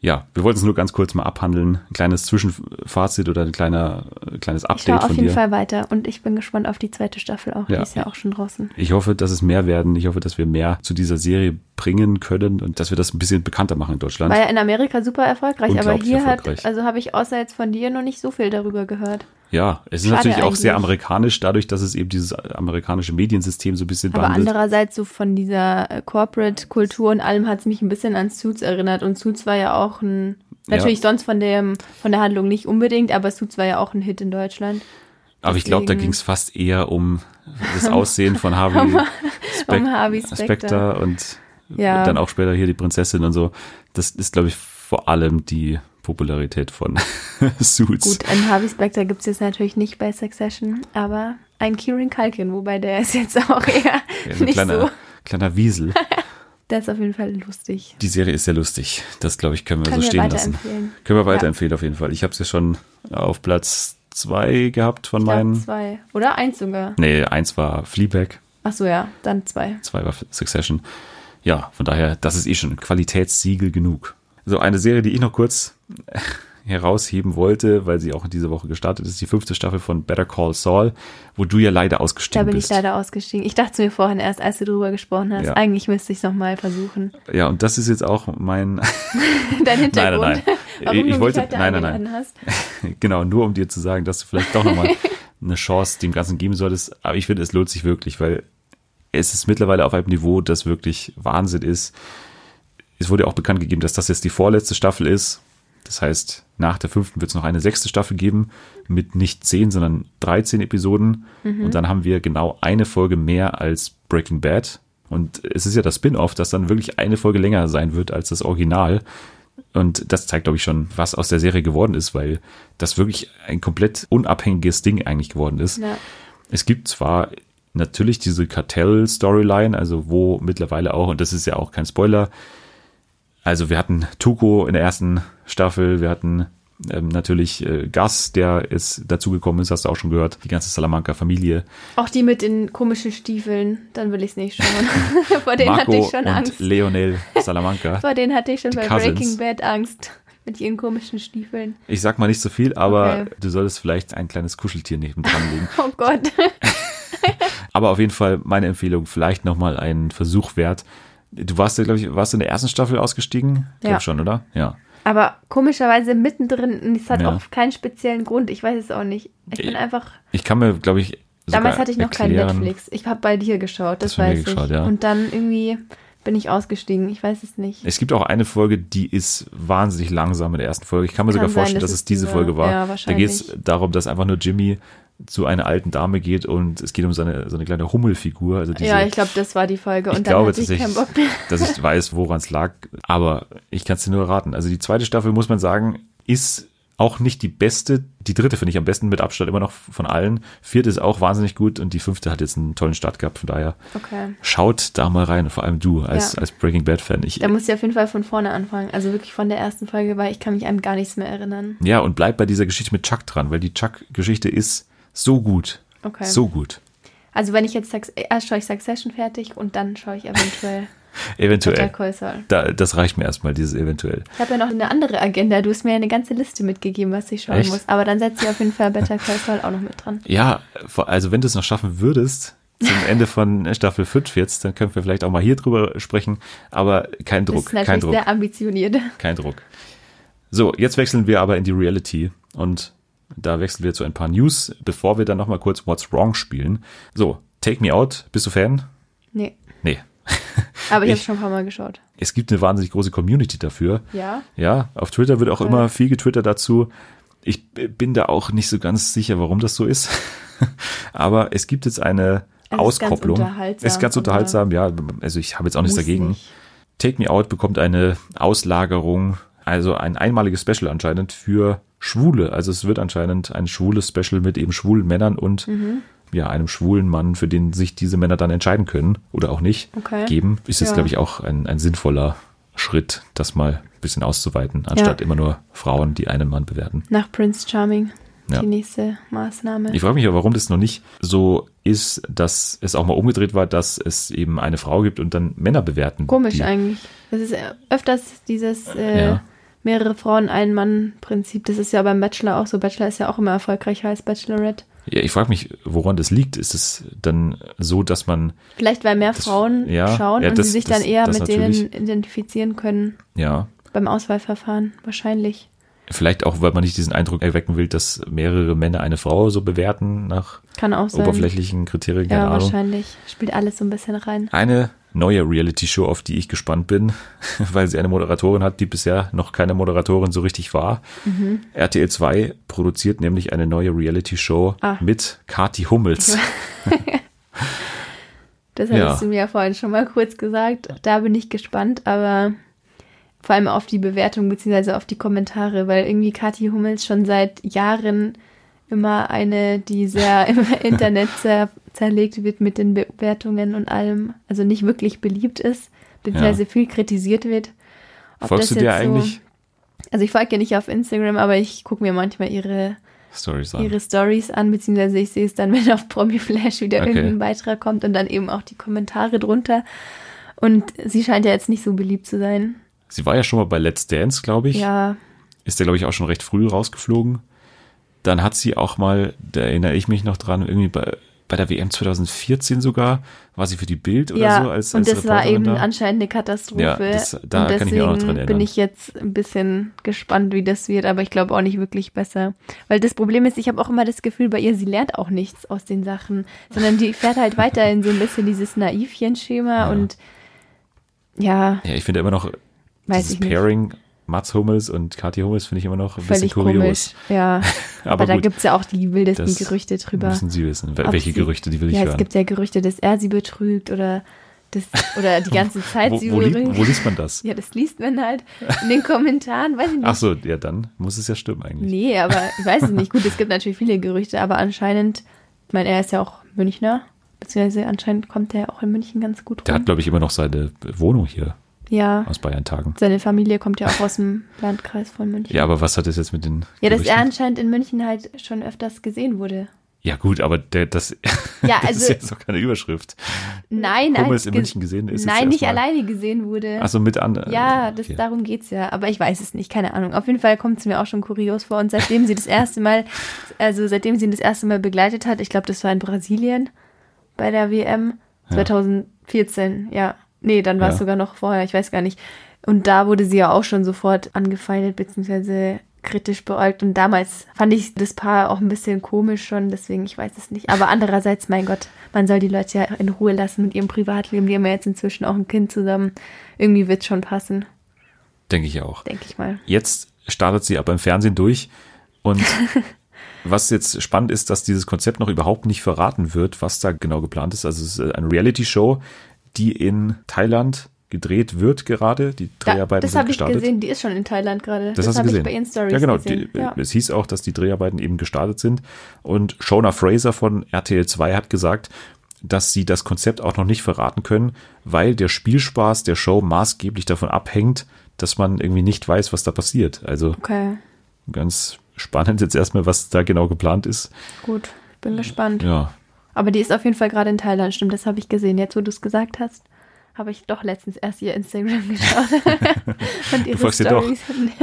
Ja, wir wollten es nur ganz kurz mal abhandeln. Ein kleines Zwischenfazit oder ein kleiner, äh, kleines Ich schaue Update auf von jeden dir. Fall weiter und ich bin gespannt auf die zweite Staffel auch. Ja. Die ist ja auch schon draußen. Ich hoffe, dass es mehr werden. Ich hoffe, dass wir mehr zu dieser Serie bringen können und dass wir das ein bisschen bekannter machen in Deutschland. War ja in Amerika super erfolgreich, aber hier hat, erfolgreich. also habe ich außer jetzt von dir noch nicht so viel darüber gehört. Ja, es ist Schade natürlich auch sehr amerikanisch, dadurch, dass es eben dieses amerikanische Mediensystem so ein bisschen Aber behandelt. andererseits so von dieser äh, Corporate-Kultur und allem hat es mich ein bisschen an Suits erinnert. Und Suits war ja auch ein, natürlich sonst von, dem, von der Handlung nicht unbedingt, aber Suits war ja auch ein Hit in Deutschland. Aber ich glaube, da ging es fast eher um das Aussehen von Harvey, Spec um Harvey Specter. und Ja. dann auch später hier die Prinzessin und so. Das ist, glaube ich, vor allem die Popularität von Suits. Gut, einen Harvey Specter gibt es jetzt natürlich nicht bei Succession, aber ein Kieran Culkin, wobei der ist jetzt auch eher Ja, ein nicht kleiner, so. kleiner Wiesel. Der ist auf jeden Fall lustig. Die Serie ist sehr lustig. Das, glaube ich, können wir Können so stehen lassen. Können wir Ja. weiterempfehlen auf jeden Fall. Ich habe es ja schon auf Platz zwei gehabt von Ich meinen. zwei. Oder eins sogar. Nee, eins war Fleabag, Ach so, ja, dann zwei. zwei war Succession. Ja, von daher, das ist eh schon ein Qualitätssiegel genug. So, eine Serie, die ich noch kurz herausheben wollte, weil sie auch in dieser Woche gestartet ist, die fünfte Staffel von Better Call Saul, wo du ja leider Da ausgestiegen bin bist. ich leider ausgestiegen. Ich dachte mir vorhin erst, als du drüber gesprochen hast, Ja. eigentlich müsste ich es nochmal versuchen. Ja, und das ist jetzt auch mein, Dein Hintergrund. nein, nein. Warum Ich wollte- nein, nein, nein. hast. genau, nur um dir zu sagen, dass du vielleicht doch nochmal eine Chance dem Ganzen geben solltest. Aber ich finde, es lohnt sich wirklich, weil es ist mittlerweile auf einem Niveau, das wirklich Wahnsinn ist. Es wurde auch bekannt gegeben, dass das jetzt die vorletzte Staffel ist. Das heißt, nach der fünften wird es noch eine sechste Staffel geben mit nicht zehn, sondern 13 Episoden. Und dann haben wir genau eine Folge mehr als Breaking Bad. Und es ist ja das Spin-off, das dann wirklich eine Folge länger sein wird als das Original. Und das zeigt, glaube ich, schon, was aus der Serie geworden ist, weil das wirklich ein komplett unabhängiges Ding eigentlich geworden ist. Ja. Es gibt zwar natürlich diese Kartell-Storyline, also wo mittlerweile auch, und das ist ja auch kein Spoiler, also wir hatten Tuko in der ersten Staffel, wir hatten ähm, natürlich äh, Gus, der ist dazugekommen ist, hast du auch schon gehört, die ganze Salamanca-Familie. Auch die mit den komischen Stiefeln, dann will ich es nicht schauen. Vor denen hatte Marco ich schon und Angst. Leonel Salamanca. Vor denen hatte ich schon Die bei Cousins. Breaking Bad Angst. Mit ihren komischen Stiefeln. Ich sag mal nicht so viel, aber Okay. du solltest vielleicht ein kleines Kuscheltier neben dran legen. Oh Gott. Aber auf jeden Fall meine Empfehlung, vielleicht nochmal einen Versuch wert. Du warst ja, glaube ich, warst du in der ersten Staffel ausgestiegen? Ich Ja. glaube schon, oder? Ja. Aber komischerweise mittendrin, und es hat Ja. auch keinen speziellen Grund. Ich weiß es auch nicht. Ich bin einfach. Ich kann mir, glaube ich, Damals hatte ich noch kein erklären- Netflix. Ich habe bei dir geschaut, das mir weiß ich. geschaut, ja. Und dann irgendwie bin ich ausgestiegen. Ich weiß es nicht. Es gibt auch eine Folge, die ist wahnsinnig langsam in der ersten Folge. Ich kann mir Kann sogar sein, vorstellen, dass dass es es diese Folge war. ja, da geht wahrscheinlich. es darum, dass einfach nur Jimmy zu einer alten Dame geht und es geht um seine, so eine kleine Hummelfigur. Also diese, ja, ich glaube, das war die Folge. Und ich dann glaube hatte ich keinen Bock mehr. dass ich weiß, woran es lag. Aber ich kann es dir nur raten. Also die zweite Staffel, muss man sagen, ist auch nicht die beste. Die dritte finde ich am besten mit Abstand immer noch von allen. Vierte ist auch wahnsinnig gut und die fünfte hat jetzt einen tollen Start gehabt. Von daher Okay. schaut da mal rein, vor allem du als, Ja. als Breaking Bad Fan. Ich, Da muss ich auf jeden Fall von vorne anfangen. Also wirklich von der ersten Folge, weil ich kann mich an gar nichts mehr erinnern. ja, und bleib bei dieser Geschichte mit Chuck dran, weil die Chuck-Geschichte ist so gut. Okay. So gut. Also wenn ich jetzt erst schaue ich Succession fertig und dann schaue ich eventuell Better Eventuell. Da, das reicht mir erstmal, dieses eventuell. Ich habe ja noch eine andere Agenda. Du hast mir ja eine ganze Liste mitgegeben, was ich schauen Echt? muss. Aber dann setze ich auf jeden Fall Better Call Saul auch noch mit dran. Ja, also wenn du es noch schaffen würdest, zum Ende von Staffel 5 jetzt, dann können wir vielleicht auch mal hier drüber sprechen, aber kein Das Druck, ist kein Druck, sehr ambitioniert. kein Druck. So, jetzt wechseln wir aber in die Reality und da wechseln wir zu ein paar News, bevor wir dann nochmal kurz What's Wrong spielen. So, Take Me Out, bist du Fan? Nee. Nee. Aber ich, Ich- habe schon ein paar Mal geschaut. Es gibt eine wahnsinnig große Community dafür. Ja. Ja, auf Twitter wird auch Okay. immer viel getwittert dazu. Ich bin da auch nicht so ganz sicher, warum das so ist. Aber es gibt jetzt eine Es ist ganz Auskopplung. unterhaltsam, ist ganz aber unterhaltsam, ja. Also ich habe jetzt auch nichts dagegen. nicht. Take Me Out bekommt eine Auslagerung, also ein einmaliges Special anscheinend für Schwule. Also es wird anscheinend ein schwules Special mit eben schwulen Männern und Mhm. ja, einem schwulen Mann, für den sich diese Männer dann entscheiden können oder auch nicht, Okay. geben. Ist jetzt, Ja. glaube ich, auch ein, ein sinnvoller Schritt, das mal ein bisschen auszuweiten, anstatt immer nur Frauen, die einen Mann bewerten. Nach Prince Charming. Ja. Die nächste Maßnahme. Ich frage mich aber, warum das noch nicht so ist, dass es auch mal umgedreht war, dass es eben eine Frau gibt und dann Männer bewerten. Komisch eigentlich. Das ist öfters dieses äh, Ja. Mehrere Frauen, ein Mann-Prinzip. Das ist ja beim Bachelor auch so. Bachelor ist ja auch immer erfolgreicher als Bachelorette. Ja, ich frage mich, woran das liegt. Ist es dann so, dass man, Vielleicht, weil mehr Frauen ja, schauen ja, und das- sie sich das- dann eher das mit denen natürlich. identifizieren können ja, beim Auswahlverfahren. Wahrscheinlich. vielleicht auch, weil man nicht diesen Eindruck erwecken will, dass mehrere Männer eine Frau so bewerten nach Kann auch sein. oberflächlichen Kriterien, keine ja, Ahnung. wahrscheinlich. Spielt alles so ein bisschen rein. Eine neue Reality-Show, auf die ich gespannt bin, weil sie eine Moderatorin hat, die bisher noch keine Moderatorin so richtig war. Mhm. RTL 2 produziert nämlich eine neue Reality-Show Ah. mit Kati Hummels. Das Ja. hattest du mir ja vorhin schon mal kurz gesagt. Da bin ich gespannt, aber vor allem auf die Bewertung beziehungsweise auf die Kommentare, weil irgendwie Kathi Hummels schon seit Jahren immer eine, die sehr im Internet zer zerlegt wird mit den Bewertungen und allem, also nicht wirklich beliebt ist, beziehungsweise viel kritisiert wird. Ob Folgst du dir jetzt so- eigentlich Also ich folge ja nicht auf Instagram, aber ich gucke mir manchmal ihre Stories an? ihre Stories an, beziehungsweise ich sehe es dann, wenn auf Promi Flash wieder Okay. irgendein Beitrag kommt und dann eben auch die Kommentare drunter. Und sie scheint ja jetzt nicht so beliebt zu sein. Sie war ja schon mal bei Let's Dance, glaube ich. Ja, Ist der, glaube ich, auch schon recht früh rausgeflogen. Dann hat sie auch mal, da erinnere ich mich noch dran, irgendwie bei, bei der WM 2014 sogar, war sie für die Bild oder ja. so als, und als das war Reporterin eben da. anscheinend eine Katastrophe. Ja, das- da und kann ich mich auch noch dran erinnern. bin ich jetzt ein bisschen gespannt, wie das wird, aber ich glaube auch nicht wirklich besser. Weil das Problem ist, ich habe auch immer das Gefühl bei ihr, sie lernt auch nichts aus den Sachen, sondern die fährt halt weiterhin so ein bisschen dieses Naivchen-Schema Ja. und ja, Ja, ich finde immer noch Weiß dieses ich nicht. Mats Hummels und Kathi Hummels finde ich immer noch ein völlig bisschen kurios. komisch. Ja, Aber, aber, da gibt es ja auch die wildesten Gerüchte drüber. müssen Sie wissen. Welche sie- Gerüchte, die will ich ja, hören. es gibt ja Gerüchte, dass er sie betrügt oder, das, oder die ganze Zeit wo, sie wo, li wo liest man das? Ja, das liest man halt in den Kommentaren, weiß ich nicht. Ach so, ja, dann muss es ja stimmen eigentlich. Nee, aber ich weiß es nicht. Gut, es gibt natürlich viele Gerüchte, aber anscheinend, ich meine, er ist ja auch Münchner, beziehungsweise anscheinend kommt er auch in München ganz gut Der rum. hat, glaube ich, immer noch seine Wohnung hier ja, aus Bayern Tagen. seine Familie kommt ja auch aus dem Landkreis von München. Ja, aber was hat das jetzt mit den Ja, dass er anscheinend in München halt schon öfters gesehen wurde. Ja gut, aber der, das, Ja, das ist also jetzt doch keine Überschrift. nein, Hummels in München gesehen ist Nein, nicht alleine gesehen wurde. Achso, mit anderen. Ja, das, okay. darum geht's ja. Aber ich weiß es nicht, keine Ahnung. Auf jeden Fall kommt es mir auch schon kurios vor. Und seitdem sie das erste Mal, also seitdem sie ihn das erste Mal begleitet hat, ich glaube, das war in Brasilien bei der WM Ja. 2014, ja. Nee, dann war es Ja. sogar noch vorher, ich weiß gar nicht. Und da wurde sie ja auch schon sofort angefeindet, beziehungsweise kritisch beäugt. Und damals fand ich das Paar auch ein bisschen komisch schon, deswegen, ich weiß es nicht. Aber andererseits, mein Gott, man soll die Leute ja in Ruhe lassen mit ihrem Privatleben. Die haben ja jetzt inzwischen auch ein Kind zusammen. Irgendwie wird schon passen, Denke ich auch. denke ich mal. Jetzt startet sie aber im Fernsehen durch und was jetzt spannend ist, dass dieses Konzept noch überhaupt nicht verraten wird, was da genau geplant ist. Also es ist eine Reality-Show, die in Thailand gedreht wird gerade. Die Dreharbeiten da, das sind ich gestartet. gesehen, die ist schon in Thailand gerade. Das, das hast du gesehen. Ich bei ihren Stories ja, genau. Gesehen. Die, ja. Es hieß auch, dass die Dreharbeiten eben gestartet sind. Und Shona Fraser von RTL 2 hat gesagt, dass sie das Konzept auch noch nicht verraten können, weil der Spielspaß der Show maßgeblich davon abhängt, dass man irgendwie nicht weiß, was da passiert. Also okay. ganz spannend jetzt erstmal, was da genau geplant ist. Gut, bin gespannt. Ja. Aber die ist auf jeden Fall gerade in Thailand, stimmt, das habe ich gesehen. Jetzt, wo du es gesagt hast, habe ich doch letztens erst ihr Instagram geschaut. Und ihre du folgst ihr doch.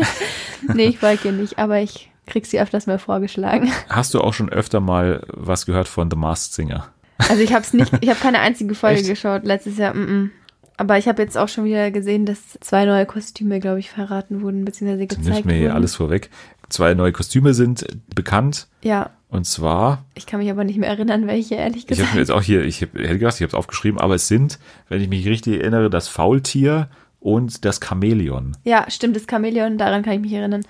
nee, ich folge ihr nicht, aber ich krieg sie öfters mal vorgeschlagen. Hast du auch schon öfter mal was gehört von The Masked Singer? Also ich habe es nicht, ich habe keine einzige Folge Echt? geschaut letztes Jahr. Mm -mm. Aber ich habe jetzt auch schon wieder gesehen, dass zwei neue Kostüme, glaube ich, verraten wurden, beziehungsweise gezeigt nimmst mir hier wurden. alles vorweg. Zwei neue Kostüme sind bekannt. Ja, Und zwar, ich kann mich aber nicht mehr erinnern, welche, ehrlich ich gesagt. habe mir jetzt auch hier, ich hab, hätte gedacht, ich habe es aufgeschrieben, aber es sind, wenn ich mich richtig erinnere, das Faultier und das Chamäleon. Ja, stimmt, das Chamäleon, daran kann ich mich erinnern.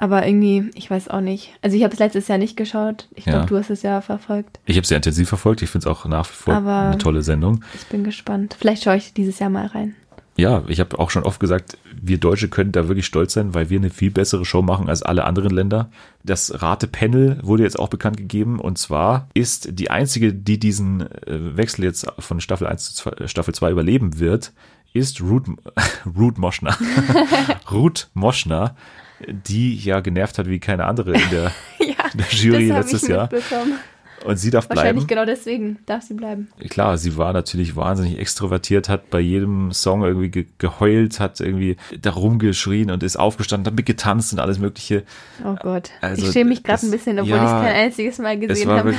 Aber irgendwie, ich weiß auch nicht. Also ich habe es letztes Jahr nicht geschaut. Ich glaube, Ja. du hast es ja verfolgt. Ich habe es sehr intensiv verfolgt. Ich finde es auch nach wie vor Aber- eine tolle Sendung. Ich bin gespannt. Vielleicht schaue ich dieses Jahr mal rein. Ja, ich habe auch schon oft gesagt, wir Deutsche können da wirklich stolz sein, weil wir eine viel bessere Show machen als alle anderen Länder. Das Rate-Panel wurde jetzt auch bekannt gegeben und zwar ist die einzige, die diesen äh, Wechsel jetzt von Staffel 1 zu Staffel 2 überleben wird, ist Ruth, Ruth Moschner. Ruth Moschner, die ja genervt hat wie keine andere in der, ja, in der Jury letztes Jahr. Und sie darf Wahrscheinlich bleiben. genau deswegen darf sie bleiben. Klar, sie war natürlich wahnsinnig extrovertiert, hat bei jedem Song irgendwie ge geheult, hat irgendwie da rumgeschrien und ist aufgestanden, hat mitgetanzt und alles Mögliche. Oh Gott. Also, ich schäme mich gerade ein bisschen, obwohl ja, ich es kein einziges Mal Es gesehen habe.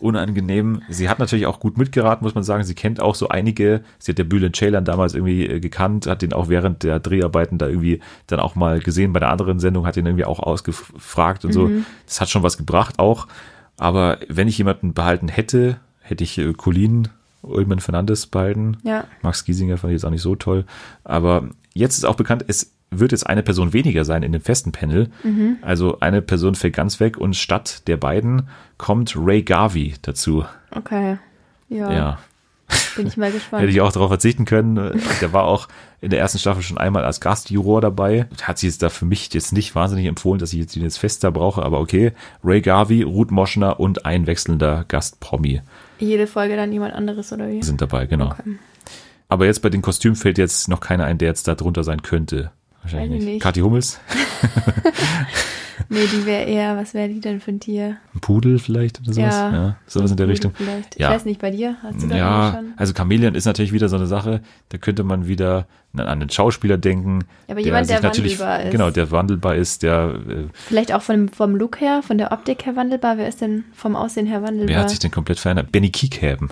unangenehm. Sie hat natürlich auch gut mitgeraten, muss man sagen. Sie kennt auch so einige. Sie hat der Bülent Ceylan damals irgendwie äh, gekannt, hat den auch während der Dreharbeiten da irgendwie dann auch mal gesehen. Bei der anderen Sendung hat ihn irgendwie auch ausgefragt und so. Das hat schon was gebracht auch. Aber wenn ich jemanden behalten hätte, hätte ich äh, Colin Ulmen Fernandes behalten. Ja. Max Giesinger fand ich jetzt auch nicht so toll. Aber jetzt ist auch bekannt, es wird jetzt eine Person weniger sein in dem festen Panel. Mhm. Also eine Person fällt ganz weg und statt der beiden kommt Ray Garvey dazu. Okay. Ja, Ja. bin ich mal gespannt. Hätte ich auch darauf verzichten können. Der war auch in der ersten Staffel schon einmal als Gastjuror dabei. Hat sich jetzt da für mich jetzt nicht wahnsinnig empfohlen, dass ich jetzt ihn jetzt fest da brauche, aber okay. Ray Garvey, Ruth Moschner und ein wechselnder Gastpromi Jede Folge dann jemand anderes oder wie? sind dabei, genau. Aber jetzt bei den Kostümen fällt jetzt noch keiner ein, der jetzt da drunter sein könnte. Wahrscheinlich nicht. nicht. Kathi Hummels, Nee, die wäre eher, was wäre die denn für ein Tier? ein Pudel vielleicht oder sowas. Ja. Ja, sowas in der Pudel Richtung. Vielleicht. Ja. Ich weiß nicht, bei dir? Hast du da Ja, schon? also Chameleon ist natürlich wieder so eine Sache, da könnte man wieder an einen Schauspieler denken. Ja, aber jemand, der natürlich, wandelbar ist. Genau, der wandelbar ist, der, äh, Vielleicht auch vom, vom Look her, von der Optik her wandelbar. Wer ist denn vom Aussehen her wandelbar? wer hat sich denn komplett verändert? Benny Kiekhaben,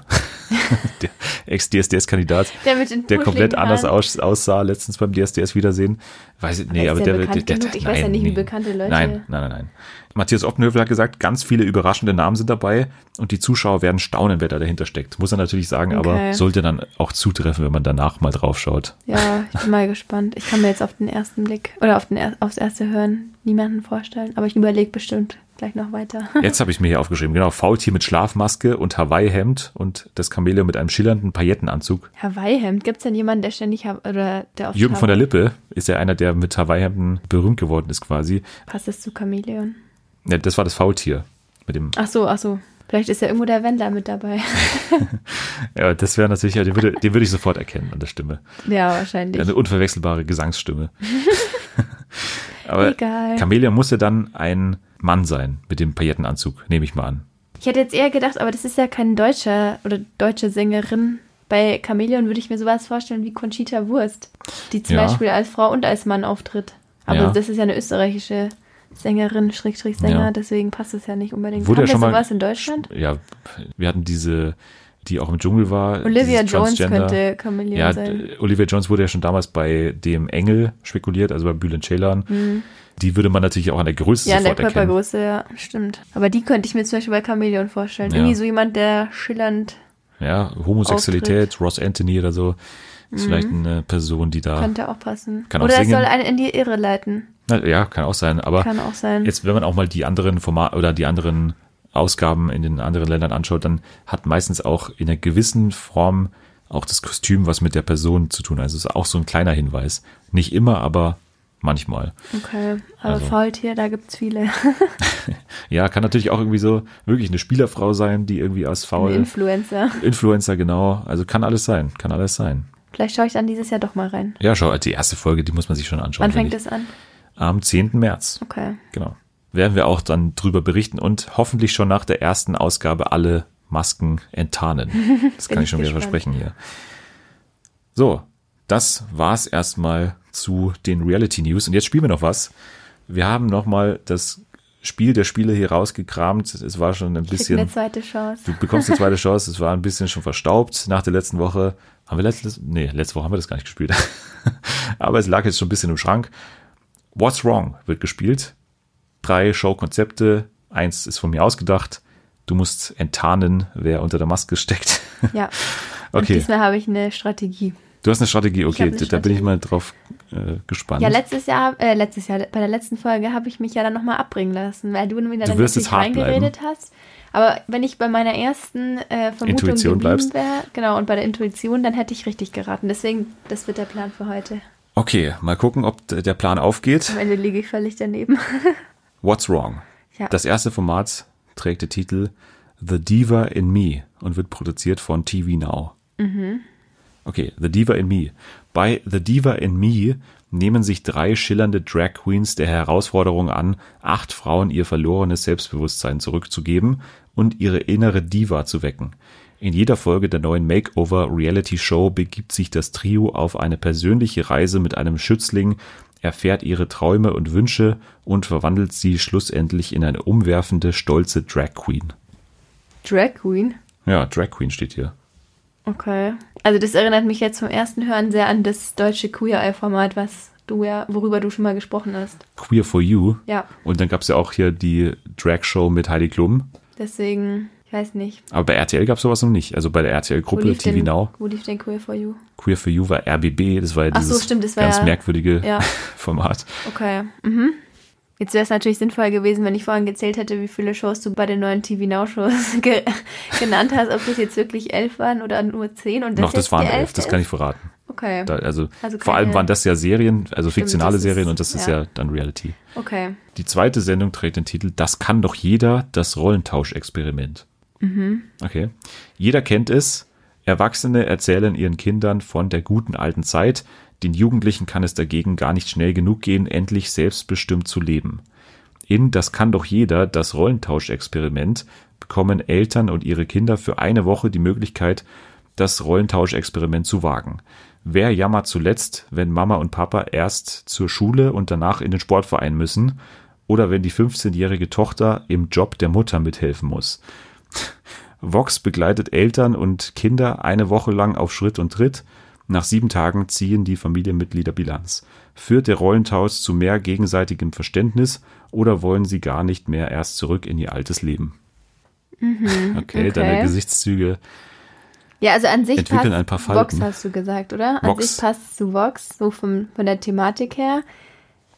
der Ex-DSDS-Kandidat, der mit den der komplett anders aus, aussah, letztens beim DSDS-Wiedersehen. Weiß ich, nee, ist aber der der, bekannt der, genug? Ich weiß ja nicht, wie bekannte Leute- Nein, nein, nein, nein. Matthias Oppenhövel hat gesagt, ganz viele überraschende Namen sind dabei und die Zuschauer werden staunen, wer da dahinter steckt. Muss er natürlich sagen, aber Okay. sollte dann auch zutreffen, wenn man danach mal drauf schaut. Ja, ich bin mal gespannt. Ich kann mir jetzt auf den ersten Blick oder auf den aufs erste Hören niemanden vorstellen, aber ich überlege bestimmt gleich noch weiter. Jetzt habe ich mir hier aufgeschrieben, genau, Faultier mit Schlafmaske und Hawaii-Hemd und das Chamäleon mit einem schillernden Paillettenanzug. Hawaii-Hemd, gibt es denn jemanden, der ständig oder der auf Jürgen von der Lippe ist ja einer, der mit Hawaii-Hemden berühmt geworden ist quasi. Passt das zu Chamäleon? Ja, das war das Faultier. Mit dem, Ach so, ach so. Vielleicht ist ja irgendwo der Wendler mit dabei. ja, das wäre natürlich, ja, den würde, den würde ich sofort erkennen an der Stimme. ja, wahrscheinlich. Eine unverwechselbare Gesangsstimme. Aber Egal. Chamäleon musste dann ein Mann sein mit dem Paillettenanzug, nehme ich mal an. Ich hätte jetzt eher gedacht, aber das ist ja kein deutscher oder deutsche Sängerin. Bei Chamäleon würde ich mir sowas vorstellen wie Conchita Wurst, die zum Ja. Beispiel als Frau und als Mann auftritt. Aber Ja. das ist ja eine österreichische Sängerin, Schrägstrich Sänger, Ja. deswegen passt es ja nicht unbedingt. Wurde Haben ja schon wir mal- sowas in Deutschland? Ja, wir hatten diese, die auch im Dschungel war. Olivia Jones könnte Chamäleon Ja, sein. Olivia Jones wurde ja schon damals bei dem Engel spekuliert, also bei Bülent Ceylan. Die würde man natürlich auch an der Größe Mhm. Ja, an der sofort erkennen. Körpergröße, ja, stimmt. Aber die könnte ich mir zum Beispiel bei Chamäleon vorstellen. Ja. Irgendwie so jemand, der schillernd Ja, Homosexualität, Ross Anthony oder so, ist vielleicht eine Person, die da, Mhm. könnte auch passen. Kann auch Oder es singen. soll einen in die Irre leiten. Ja, kann auch sein, aber Kann auch sein. jetzt, wenn man auch mal die anderen Format oder die anderen Ausgaben in den anderen Ländern anschaut, dann hat meistens auch in einer gewissen Form auch das Kostüm was mit der Person zu tun. Also ist auch so ein kleiner Hinweis. Nicht immer, aber manchmal. Okay, aber also, Faultier, da gibt's viele. ja, kann natürlich auch irgendwie so wirklich eine Spielerfrau sein, die irgendwie als faul. Ein Influencer. Influencer, genau. Also kann alles sein, kann alles sein. Vielleicht schaue ich dann dieses Jahr doch mal rein. Ja, schau, die erste Folge, die muss man sich schon anschauen. Wann fängt es an? Am 10. März. Okay. Genau. Werden wir auch dann drüber berichten und hoffentlich schon nach der ersten Ausgabe alle Masken enttarnen. Das kann ich schon wieder versprechen hier. So, das war's erstmal zu den Reality News. Und jetzt spielen wir noch was. Wir haben nochmal das Spiel der Spiele hier rausgekramt. Es war schon ein bisschen. Eine zweite Chance. Du bekommst eine zweite Chance. Es war ein bisschen schon verstaubt nach der letzten Woche. Haben wir letzte, nee, letzte Woche haben wir das gar nicht gespielt. Aber es lag jetzt schon ein bisschen im Schrank. What's Wrong wird gespielt. Drei Showkonzepte. Eins ist von mir ausgedacht. Du musst enttarnen, wer unter der Maske steckt. Ja. okay. Und diesmal habe ich eine Strategie. Du hast eine Strategie, okay, eine da bin ich mal drauf äh, gespannt. Ja, letztes Jahr, äh, letztes Jahr, bei der letzten Folge habe ich mich ja dann nochmal abbringen lassen, weil du wieder du wirst jetzt reingeredet hast. Aber wenn ich bei meiner ersten äh, Vermutung wäre, genau, und bei der Intuition, dann hätte ich richtig geraten. Deswegen, das wird der Plan für heute. Okay, mal gucken, ob der Plan aufgeht. Am Ende liege ich völlig daneben. What's Wrong? Ja. Das erste Format trägt den Titel The Diva in Me und wird produziert von TV Now. Mhm. Okay, The Diva in Me. Bei The Diva in Me nehmen sich drei schillernde Drag Queens der Herausforderung an, acht Frauen ihr verlorenes Selbstbewusstsein zurückzugeben und ihre innere Diva zu wecken. In jeder Folge der neuen Makeover Reality Show begibt sich das Trio auf eine persönliche Reise mit einem Schützling, erfährt ihre Träume und Wünsche und verwandelt sie schlussendlich in eine umwerfende, stolze Drag Queen. Drag Queen? Ja, Drag Queen steht hier. Okay. Also das erinnert mich jetzt vom ersten Hören sehr an das deutsche Queer Eye-Format, was du ja, worüber du schon mal gesprochen hast. Queer for You. Ja. Und dann gab es ja auch hier die Drag-Show mit Heidi Klum. Deswegen, ich weiß nicht. Aber bei RTL gab es sowas noch nicht. Also bei der RTL-Gruppe TV denn, Now. Wo lief denn Queer for You? Queer for You war RBB, das war ja dieses so, stimmt, war ganz ja, merkwürdige ja. Format. Okay. Mhm. Jetzt wäre es natürlich sinnvoll gewesen, wenn ich vorhin gezählt hätte, wie viele Shows du bei den neuen TV Now Shows ge genannt hast, ob das jetzt wirklich elf waren oder nur zehn. Und das Noch, das waren elf, das kann ich verraten. Okay. Da, also, also vor allem waren das ja Serien, also Stimmt, fiktionale Serien ist, und das ist ja. ja dann Reality. Okay. Die zweite Sendung trägt den Titel Das kann doch jeder, das Rollentauschexperiment. Mhm. Okay. Jeder kennt es. Erwachsene erzählen ihren Kindern von der guten alten Zeit, den Jugendlichen kann es dagegen gar nicht schnell genug gehen, endlich selbstbestimmt zu leben. In Das kann doch jeder, das Rollentauschexperiment, bekommen Eltern und ihre Kinder für eine Woche die Möglichkeit, das Rollentauschexperiment zu wagen. Wer jammert zuletzt, wenn Mama und Papa erst zur Schule und danach in den Sportverein müssen oder wenn die 15-jährige Tochter im Job der Mutter mithelfen muss? Vox begleitet Eltern und Kinder eine Woche lang auf Schritt und Tritt nach sieben Tagen ziehen die Familienmitglieder Bilanz. Führt der Rollentausch zu mehr gegenseitigem Verständnis oder wollen sie gar nicht mehr erst zurück in ihr altes Leben? Mhm, okay, okay, deine Gesichtszüge. Ja, also an sich passt ein paar Vox, hast du gesagt, oder? An Vox. sich passt zu Vox, so vom, von der Thematik her.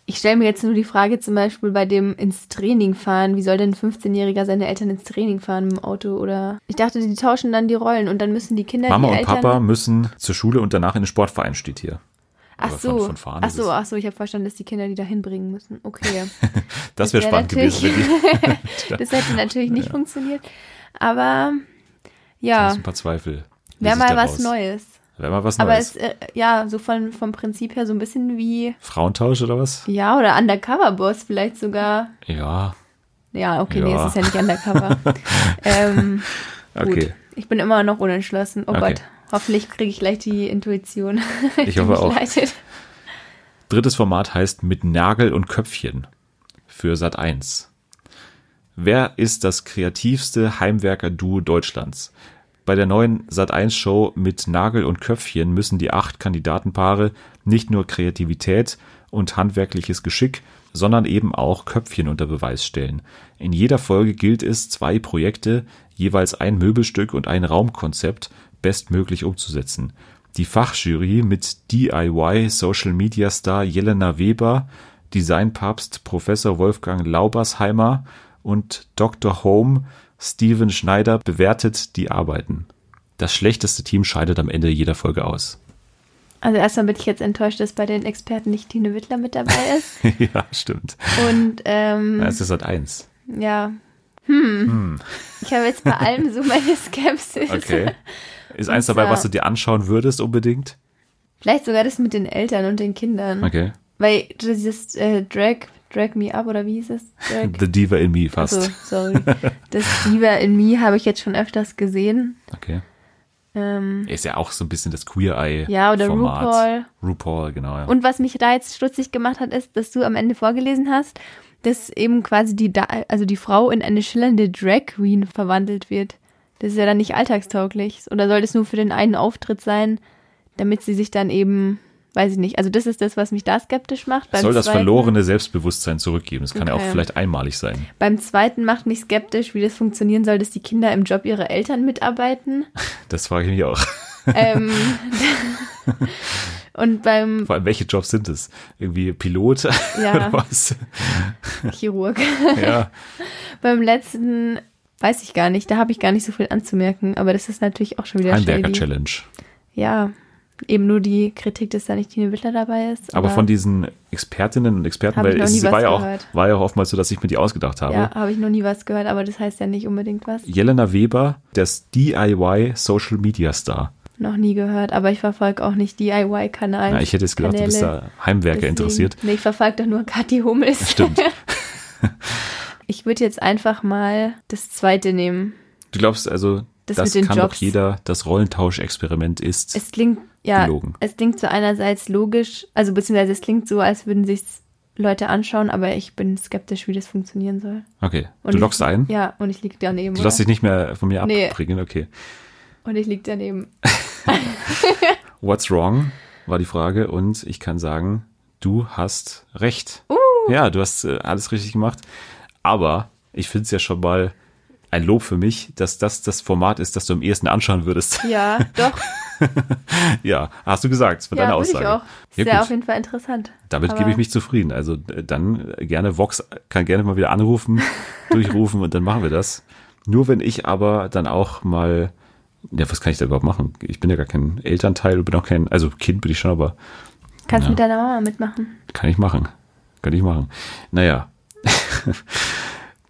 Ich stelle mir jetzt nur die Frage zum Beispiel bei dem ins Training fahren. Wie soll denn ein 15-Jähriger seine Eltern ins Training fahren im Auto? Oder ich dachte, die tauschen dann die Rollen und dann müssen die Kinder. Mama die und Eltern Papa müssen zur Schule und danach in den Sportverein steht hier. Ach so, von, von ach so, ach so, ich habe verstanden, dass die Kinder die da hinbringen müssen. Okay. das wäre wär spannend gewesen. Die das hätte natürlich nicht ja. funktioniert. Aber ja. ein paar Zweifel. Wäre mal was Neues. Wäre mal was Aber Neues. es, äh, ja, so von, vom Prinzip her so ein bisschen wie. Frauentausch oder was? Ja, oder Undercover-Boss vielleicht sogar. Ja. Ja, okay, Ja. nee, es ist ja nicht Undercover. ähm, gut. Okay. Ich bin immer noch unentschlossen. Oh Okay. Gott, hoffentlich kriege ich gleich die Intuition. Ich hoffe auch. Leitet. Drittes Format heißt Mit Nagel und Köpfchen für Sat 1. Wer ist das kreativste Heimwerker-Duo Deutschlands? Bei der neuen Sat 1 Show mit Nagel und Köpfchen müssen die acht Kandidatenpaare nicht nur Kreativität und handwerkliches Geschick, sondern eben auch Köpfchen unter Beweis stellen. In jeder Folge gilt es, zwei Projekte, jeweils ein Möbelstück und ein Raumkonzept bestmöglich umzusetzen. Die Fachjury mit DIY Social Media Star Jelena Weber, Designpapst Professor Wolfgang Laubersheimer und Dr. Home Steven Schneider bewertet die Arbeiten. das schlechteste Team scheidet am Ende jeder Folge aus. Also erstmal bin ich jetzt enttäuscht, dass bei den Experten nicht Tine Wittler mit dabei ist. ja, stimmt. Und ähm, ja, es ist halt eins. Ja. Hm. hm. Ich habe jetzt bei allem so meine Skepsis. Okay. Ist eins dabei, was du dir anschauen würdest unbedingt? Vielleicht sogar das mit den Eltern und den Kindern. Okay. Weil dieses äh, Drag, Drag Me Up oder wie hieß es? Drag? The Diva in Me fast. Also, sorry. Das Diva in Me habe ich jetzt schon öfters gesehen. Okay. Ähm, ist ja auch so ein bisschen das Queer Eye. Ja, oder Format. RuPaul. RuPaul, genau. Ja. Und was mich da jetzt stutzig gemacht hat, ist, dass du am Ende vorgelesen hast, dass eben quasi die, also die Frau in eine schillernde Drag Queen verwandelt wird. Das ist ja dann nicht alltagstauglich. Oder soll das nur für den einen Auftritt sein, damit sie sich dann eben weiß ich nicht. Also das ist das, was mich da skeptisch macht. Beim soll das zweiten, verlorene Selbstbewusstsein zurückgeben. Das kann okay. ja auch vielleicht einmalig sein. Beim zweiten macht mich skeptisch, wie das funktionieren soll, dass die Kinder im Job ihrer Eltern mitarbeiten. Das frage ich mich auch. Ähm, und beim Vor allem, welche Jobs sind es? Irgendwie Pilot ja, oder was? Chirurg. Ja. beim letzten weiß ich gar nicht, da habe ich gar nicht so viel anzumerken, aber das ist natürlich auch schon wieder Heimwerker-Challenge. Ja, eben nur die Kritik, dass da nicht Tine Wittler dabei ist. Aber, aber von diesen Expertinnen und Experten, weil es war ja, auch, war ja auch oftmals so, dass ich mir die ausgedacht habe. Ja, habe ich noch nie was gehört, aber das heißt ja nicht unbedingt was. Jelena Weber, das DIY Social Media Star. Noch nie gehört, aber ich verfolge auch nicht DIY-Kanal. Ja, ich hätte jetzt gedacht, Kanäle. du bist da Heimwerker Deswegen, interessiert. Nee, ich verfolge doch nur Kathi Hummels. Stimmt. ich würde jetzt einfach mal das zweite nehmen. Du glaubst also, das, das kann Jobs. doch jeder, das Rollentauschexperiment ist. Es klingt ja, gelogen. es klingt so einerseits logisch, also beziehungsweise es klingt so, als würden sich Leute anschauen, aber ich bin skeptisch, wie das funktionieren soll. Okay, und du ich, ein? Ja, und ich liege daneben. Du lässt dich nicht mehr von mir nee. abbringen, okay. Und ich liege daneben. What's wrong, war die Frage und ich kann sagen, du hast recht. Uh. Ja, du hast äh, alles richtig gemacht, aber ich finde es ja schon mal ein Lob für mich, dass das das Format ist, das du am ehesten anschauen würdest. Ja, doch. ja, hast du gesagt, für ja, deine Aussage. Ich auch. Ist ja, auf jeden Fall interessant. Damit Aber gebe ich mich zufrieden. Also äh, dann gerne Vox kann gerne mal wieder anrufen, durchrufen und dann machen wir das. Nur wenn ich aber dann auch mal, ja, was kann ich da überhaupt machen? Ich bin ja gar kein Elternteil, bin auch kein, also Kind bin ich schon, aber. Kannst ja, mit deiner Mama mitmachen. Kann ich machen. Kann ich machen. Naja.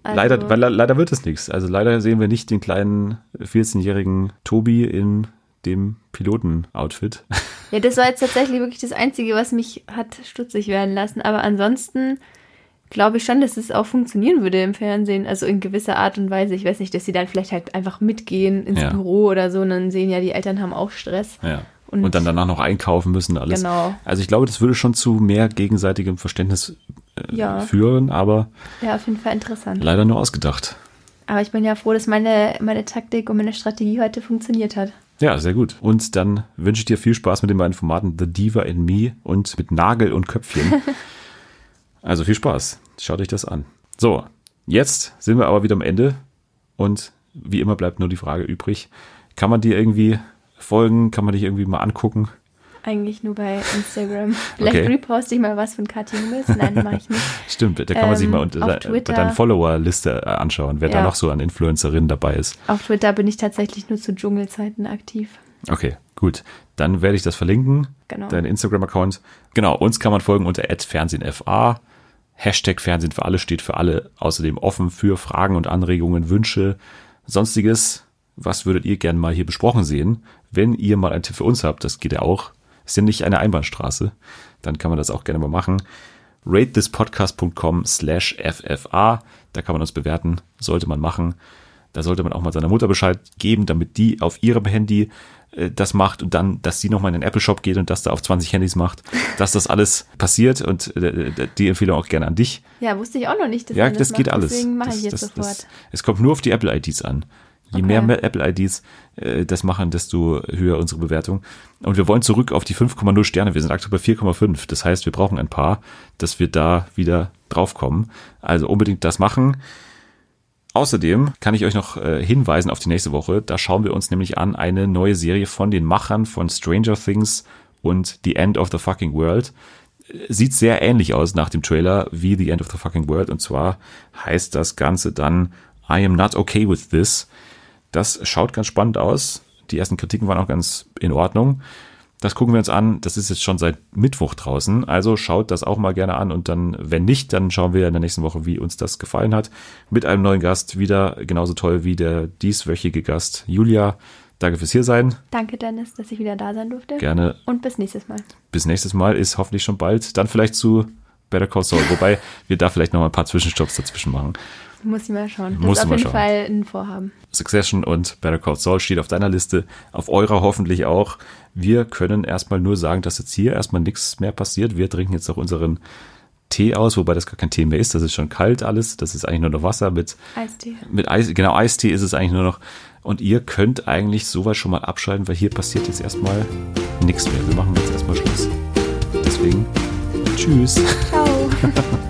Also leider, weil, leider wird es nichts. Also leider sehen wir nicht den kleinen 14-jährigen Tobi in dem Piloten-Outfit. Ja, das war jetzt tatsächlich wirklich das Einzige, was mich hat stutzig werden lassen. Aber ansonsten glaube ich schon, dass es auch funktionieren würde im Fernsehen. Also in gewisser Art und Weise. Ich weiß nicht, dass sie dann vielleicht halt einfach mitgehen ins ja. Büro oder so und dann sehen ja, die Eltern haben auch Stress. Ja. Und, und, dann danach noch einkaufen müssen, alles. Genau. Also ich glaube, das würde schon zu mehr gegenseitigem Verständnis äh, ja. führen, aber. Ja, auf jeden Fall interessant. Leider nur ausgedacht. Aber ich bin ja froh, dass meine, meine Taktik und meine Strategie heute funktioniert hat. Ja, sehr gut. Und dann wünsche ich dir viel Spaß mit den beiden Formaten The Diva in Me und mit Nagel und Köpfchen. also viel Spaß. Schaut euch das an. So, jetzt sind wir aber wieder am Ende und wie immer bleibt nur die Frage übrig. Kann man dir irgendwie folgen? Kann man dich irgendwie mal angucken? Eigentlich nur bei Instagram. Vielleicht okay. reposte ich mal was von Katja Hummels. Nein, mache ich nicht. Stimmt, da kann man ähm, sich mal unter de, deine Follower-Liste äh, anschauen, wer ja. da noch so an Influencerinnen dabei ist. Auf Twitter bin ich tatsächlich nur zu Dschungelzeiten aktiv. Okay, gut. Dann werde ich das verlinken. Genau. Dein Instagram-Account. Genau, uns kann man folgen unter @fernsehenfa. Hashtag Fernsehen für alle steht für alle. Außerdem offen für Fragen und Anregungen, Wünsche, sonstiges. Was würdet ihr gerne mal hier besprochen sehen? Wenn ihr mal einen Tipp für uns habt, das geht ja auch, ist ja nicht eine Einbahnstraße, dann kann man das auch gerne mal machen. ratethispodcast.com slash FFA, da kann man uns bewerten, sollte man machen. Da sollte man auch mal seiner Mutter Bescheid geben, damit die auf ihrem Handy äh, das macht und dann, dass sie nochmal in den Apple Shop geht und das da auf 20 Handys macht, dass das alles passiert und äh, die Empfehlung auch gerne an dich. Ja, wusste ich auch noch nicht. Dass ja, das, das geht macht. alles. Deswegen mache ich jetzt das, sofort. Es kommt nur auf die Apple IDs an. Je okay. mehr Apple-IDs äh, das machen, desto höher unsere Bewertung. Und wir wollen zurück auf die 5,0 Sterne. Wir sind aktuell bei 4,5. Das heißt, wir brauchen ein paar, dass wir da wieder draufkommen. Also unbedingt das machen. Außerdem kann ich euch noch äh, hinweisen auf die nächste Woche. Da schauen wir uns nämlich an eine neue Serie von den Machern von Stranger Things und The End of the Fucking World. Sieht sehr ähnlich aus nach dem Trailer wie The End of the Fucking World. Und zwar heißt das Ganze dann I am not okay with this. Das schaut ganz spannend aus. Die ersten Kritiken waren auch ganz in Ordnung. Das gucken wir uns an. Das ist jetzt schon seit Mittwoch draußen. Also schaut das auch mal gerne an. Und dann, wenn nicht, dann schauen wir in der nächsten Woche, wie uns das gefallen hat. Mit einem neuen Gast. Wieder genauso toll wie der dieswöchige Gast Julia. Danke fürs Hiersein. Danke, Dennis, dass ich wieder da sein durfte. Gerne. Und bis nächstes Mal. Bis nächstes Mal ist hoffentlich schon bald. Dann vielleicht zu Better Call Saul. Wobei wir da vielleicht noch mal ein paar Zwischenstopps dazwischen machen. Muss ich mal schauen. Das Muss ist auf jeden schauen. Fall ein Vorhaben. Succession und Better Call Saul steht auf deiner Liste, auf eurer hoffentlich auch. Wir können erstmal nur sagen, dass jetzt hier erstmal nichts mehr passiert. Wir trinken jetzt auch unseren Tee aus, wobei das gar kein Tee mehr ist. Das ist schon kalt alles. Das ist eigentlich nur noch Wasser mit, Eistee. mit Eis. Genau, Eistee ist es eigentlich nur noch. Und ihr könnt eigentlich sowas schon mal abschalten, weil hier passiert jetzt erstmal nichts mehr. Wir machen jetzt erstmal Schluss. Deswegen, tschüss. Ciao.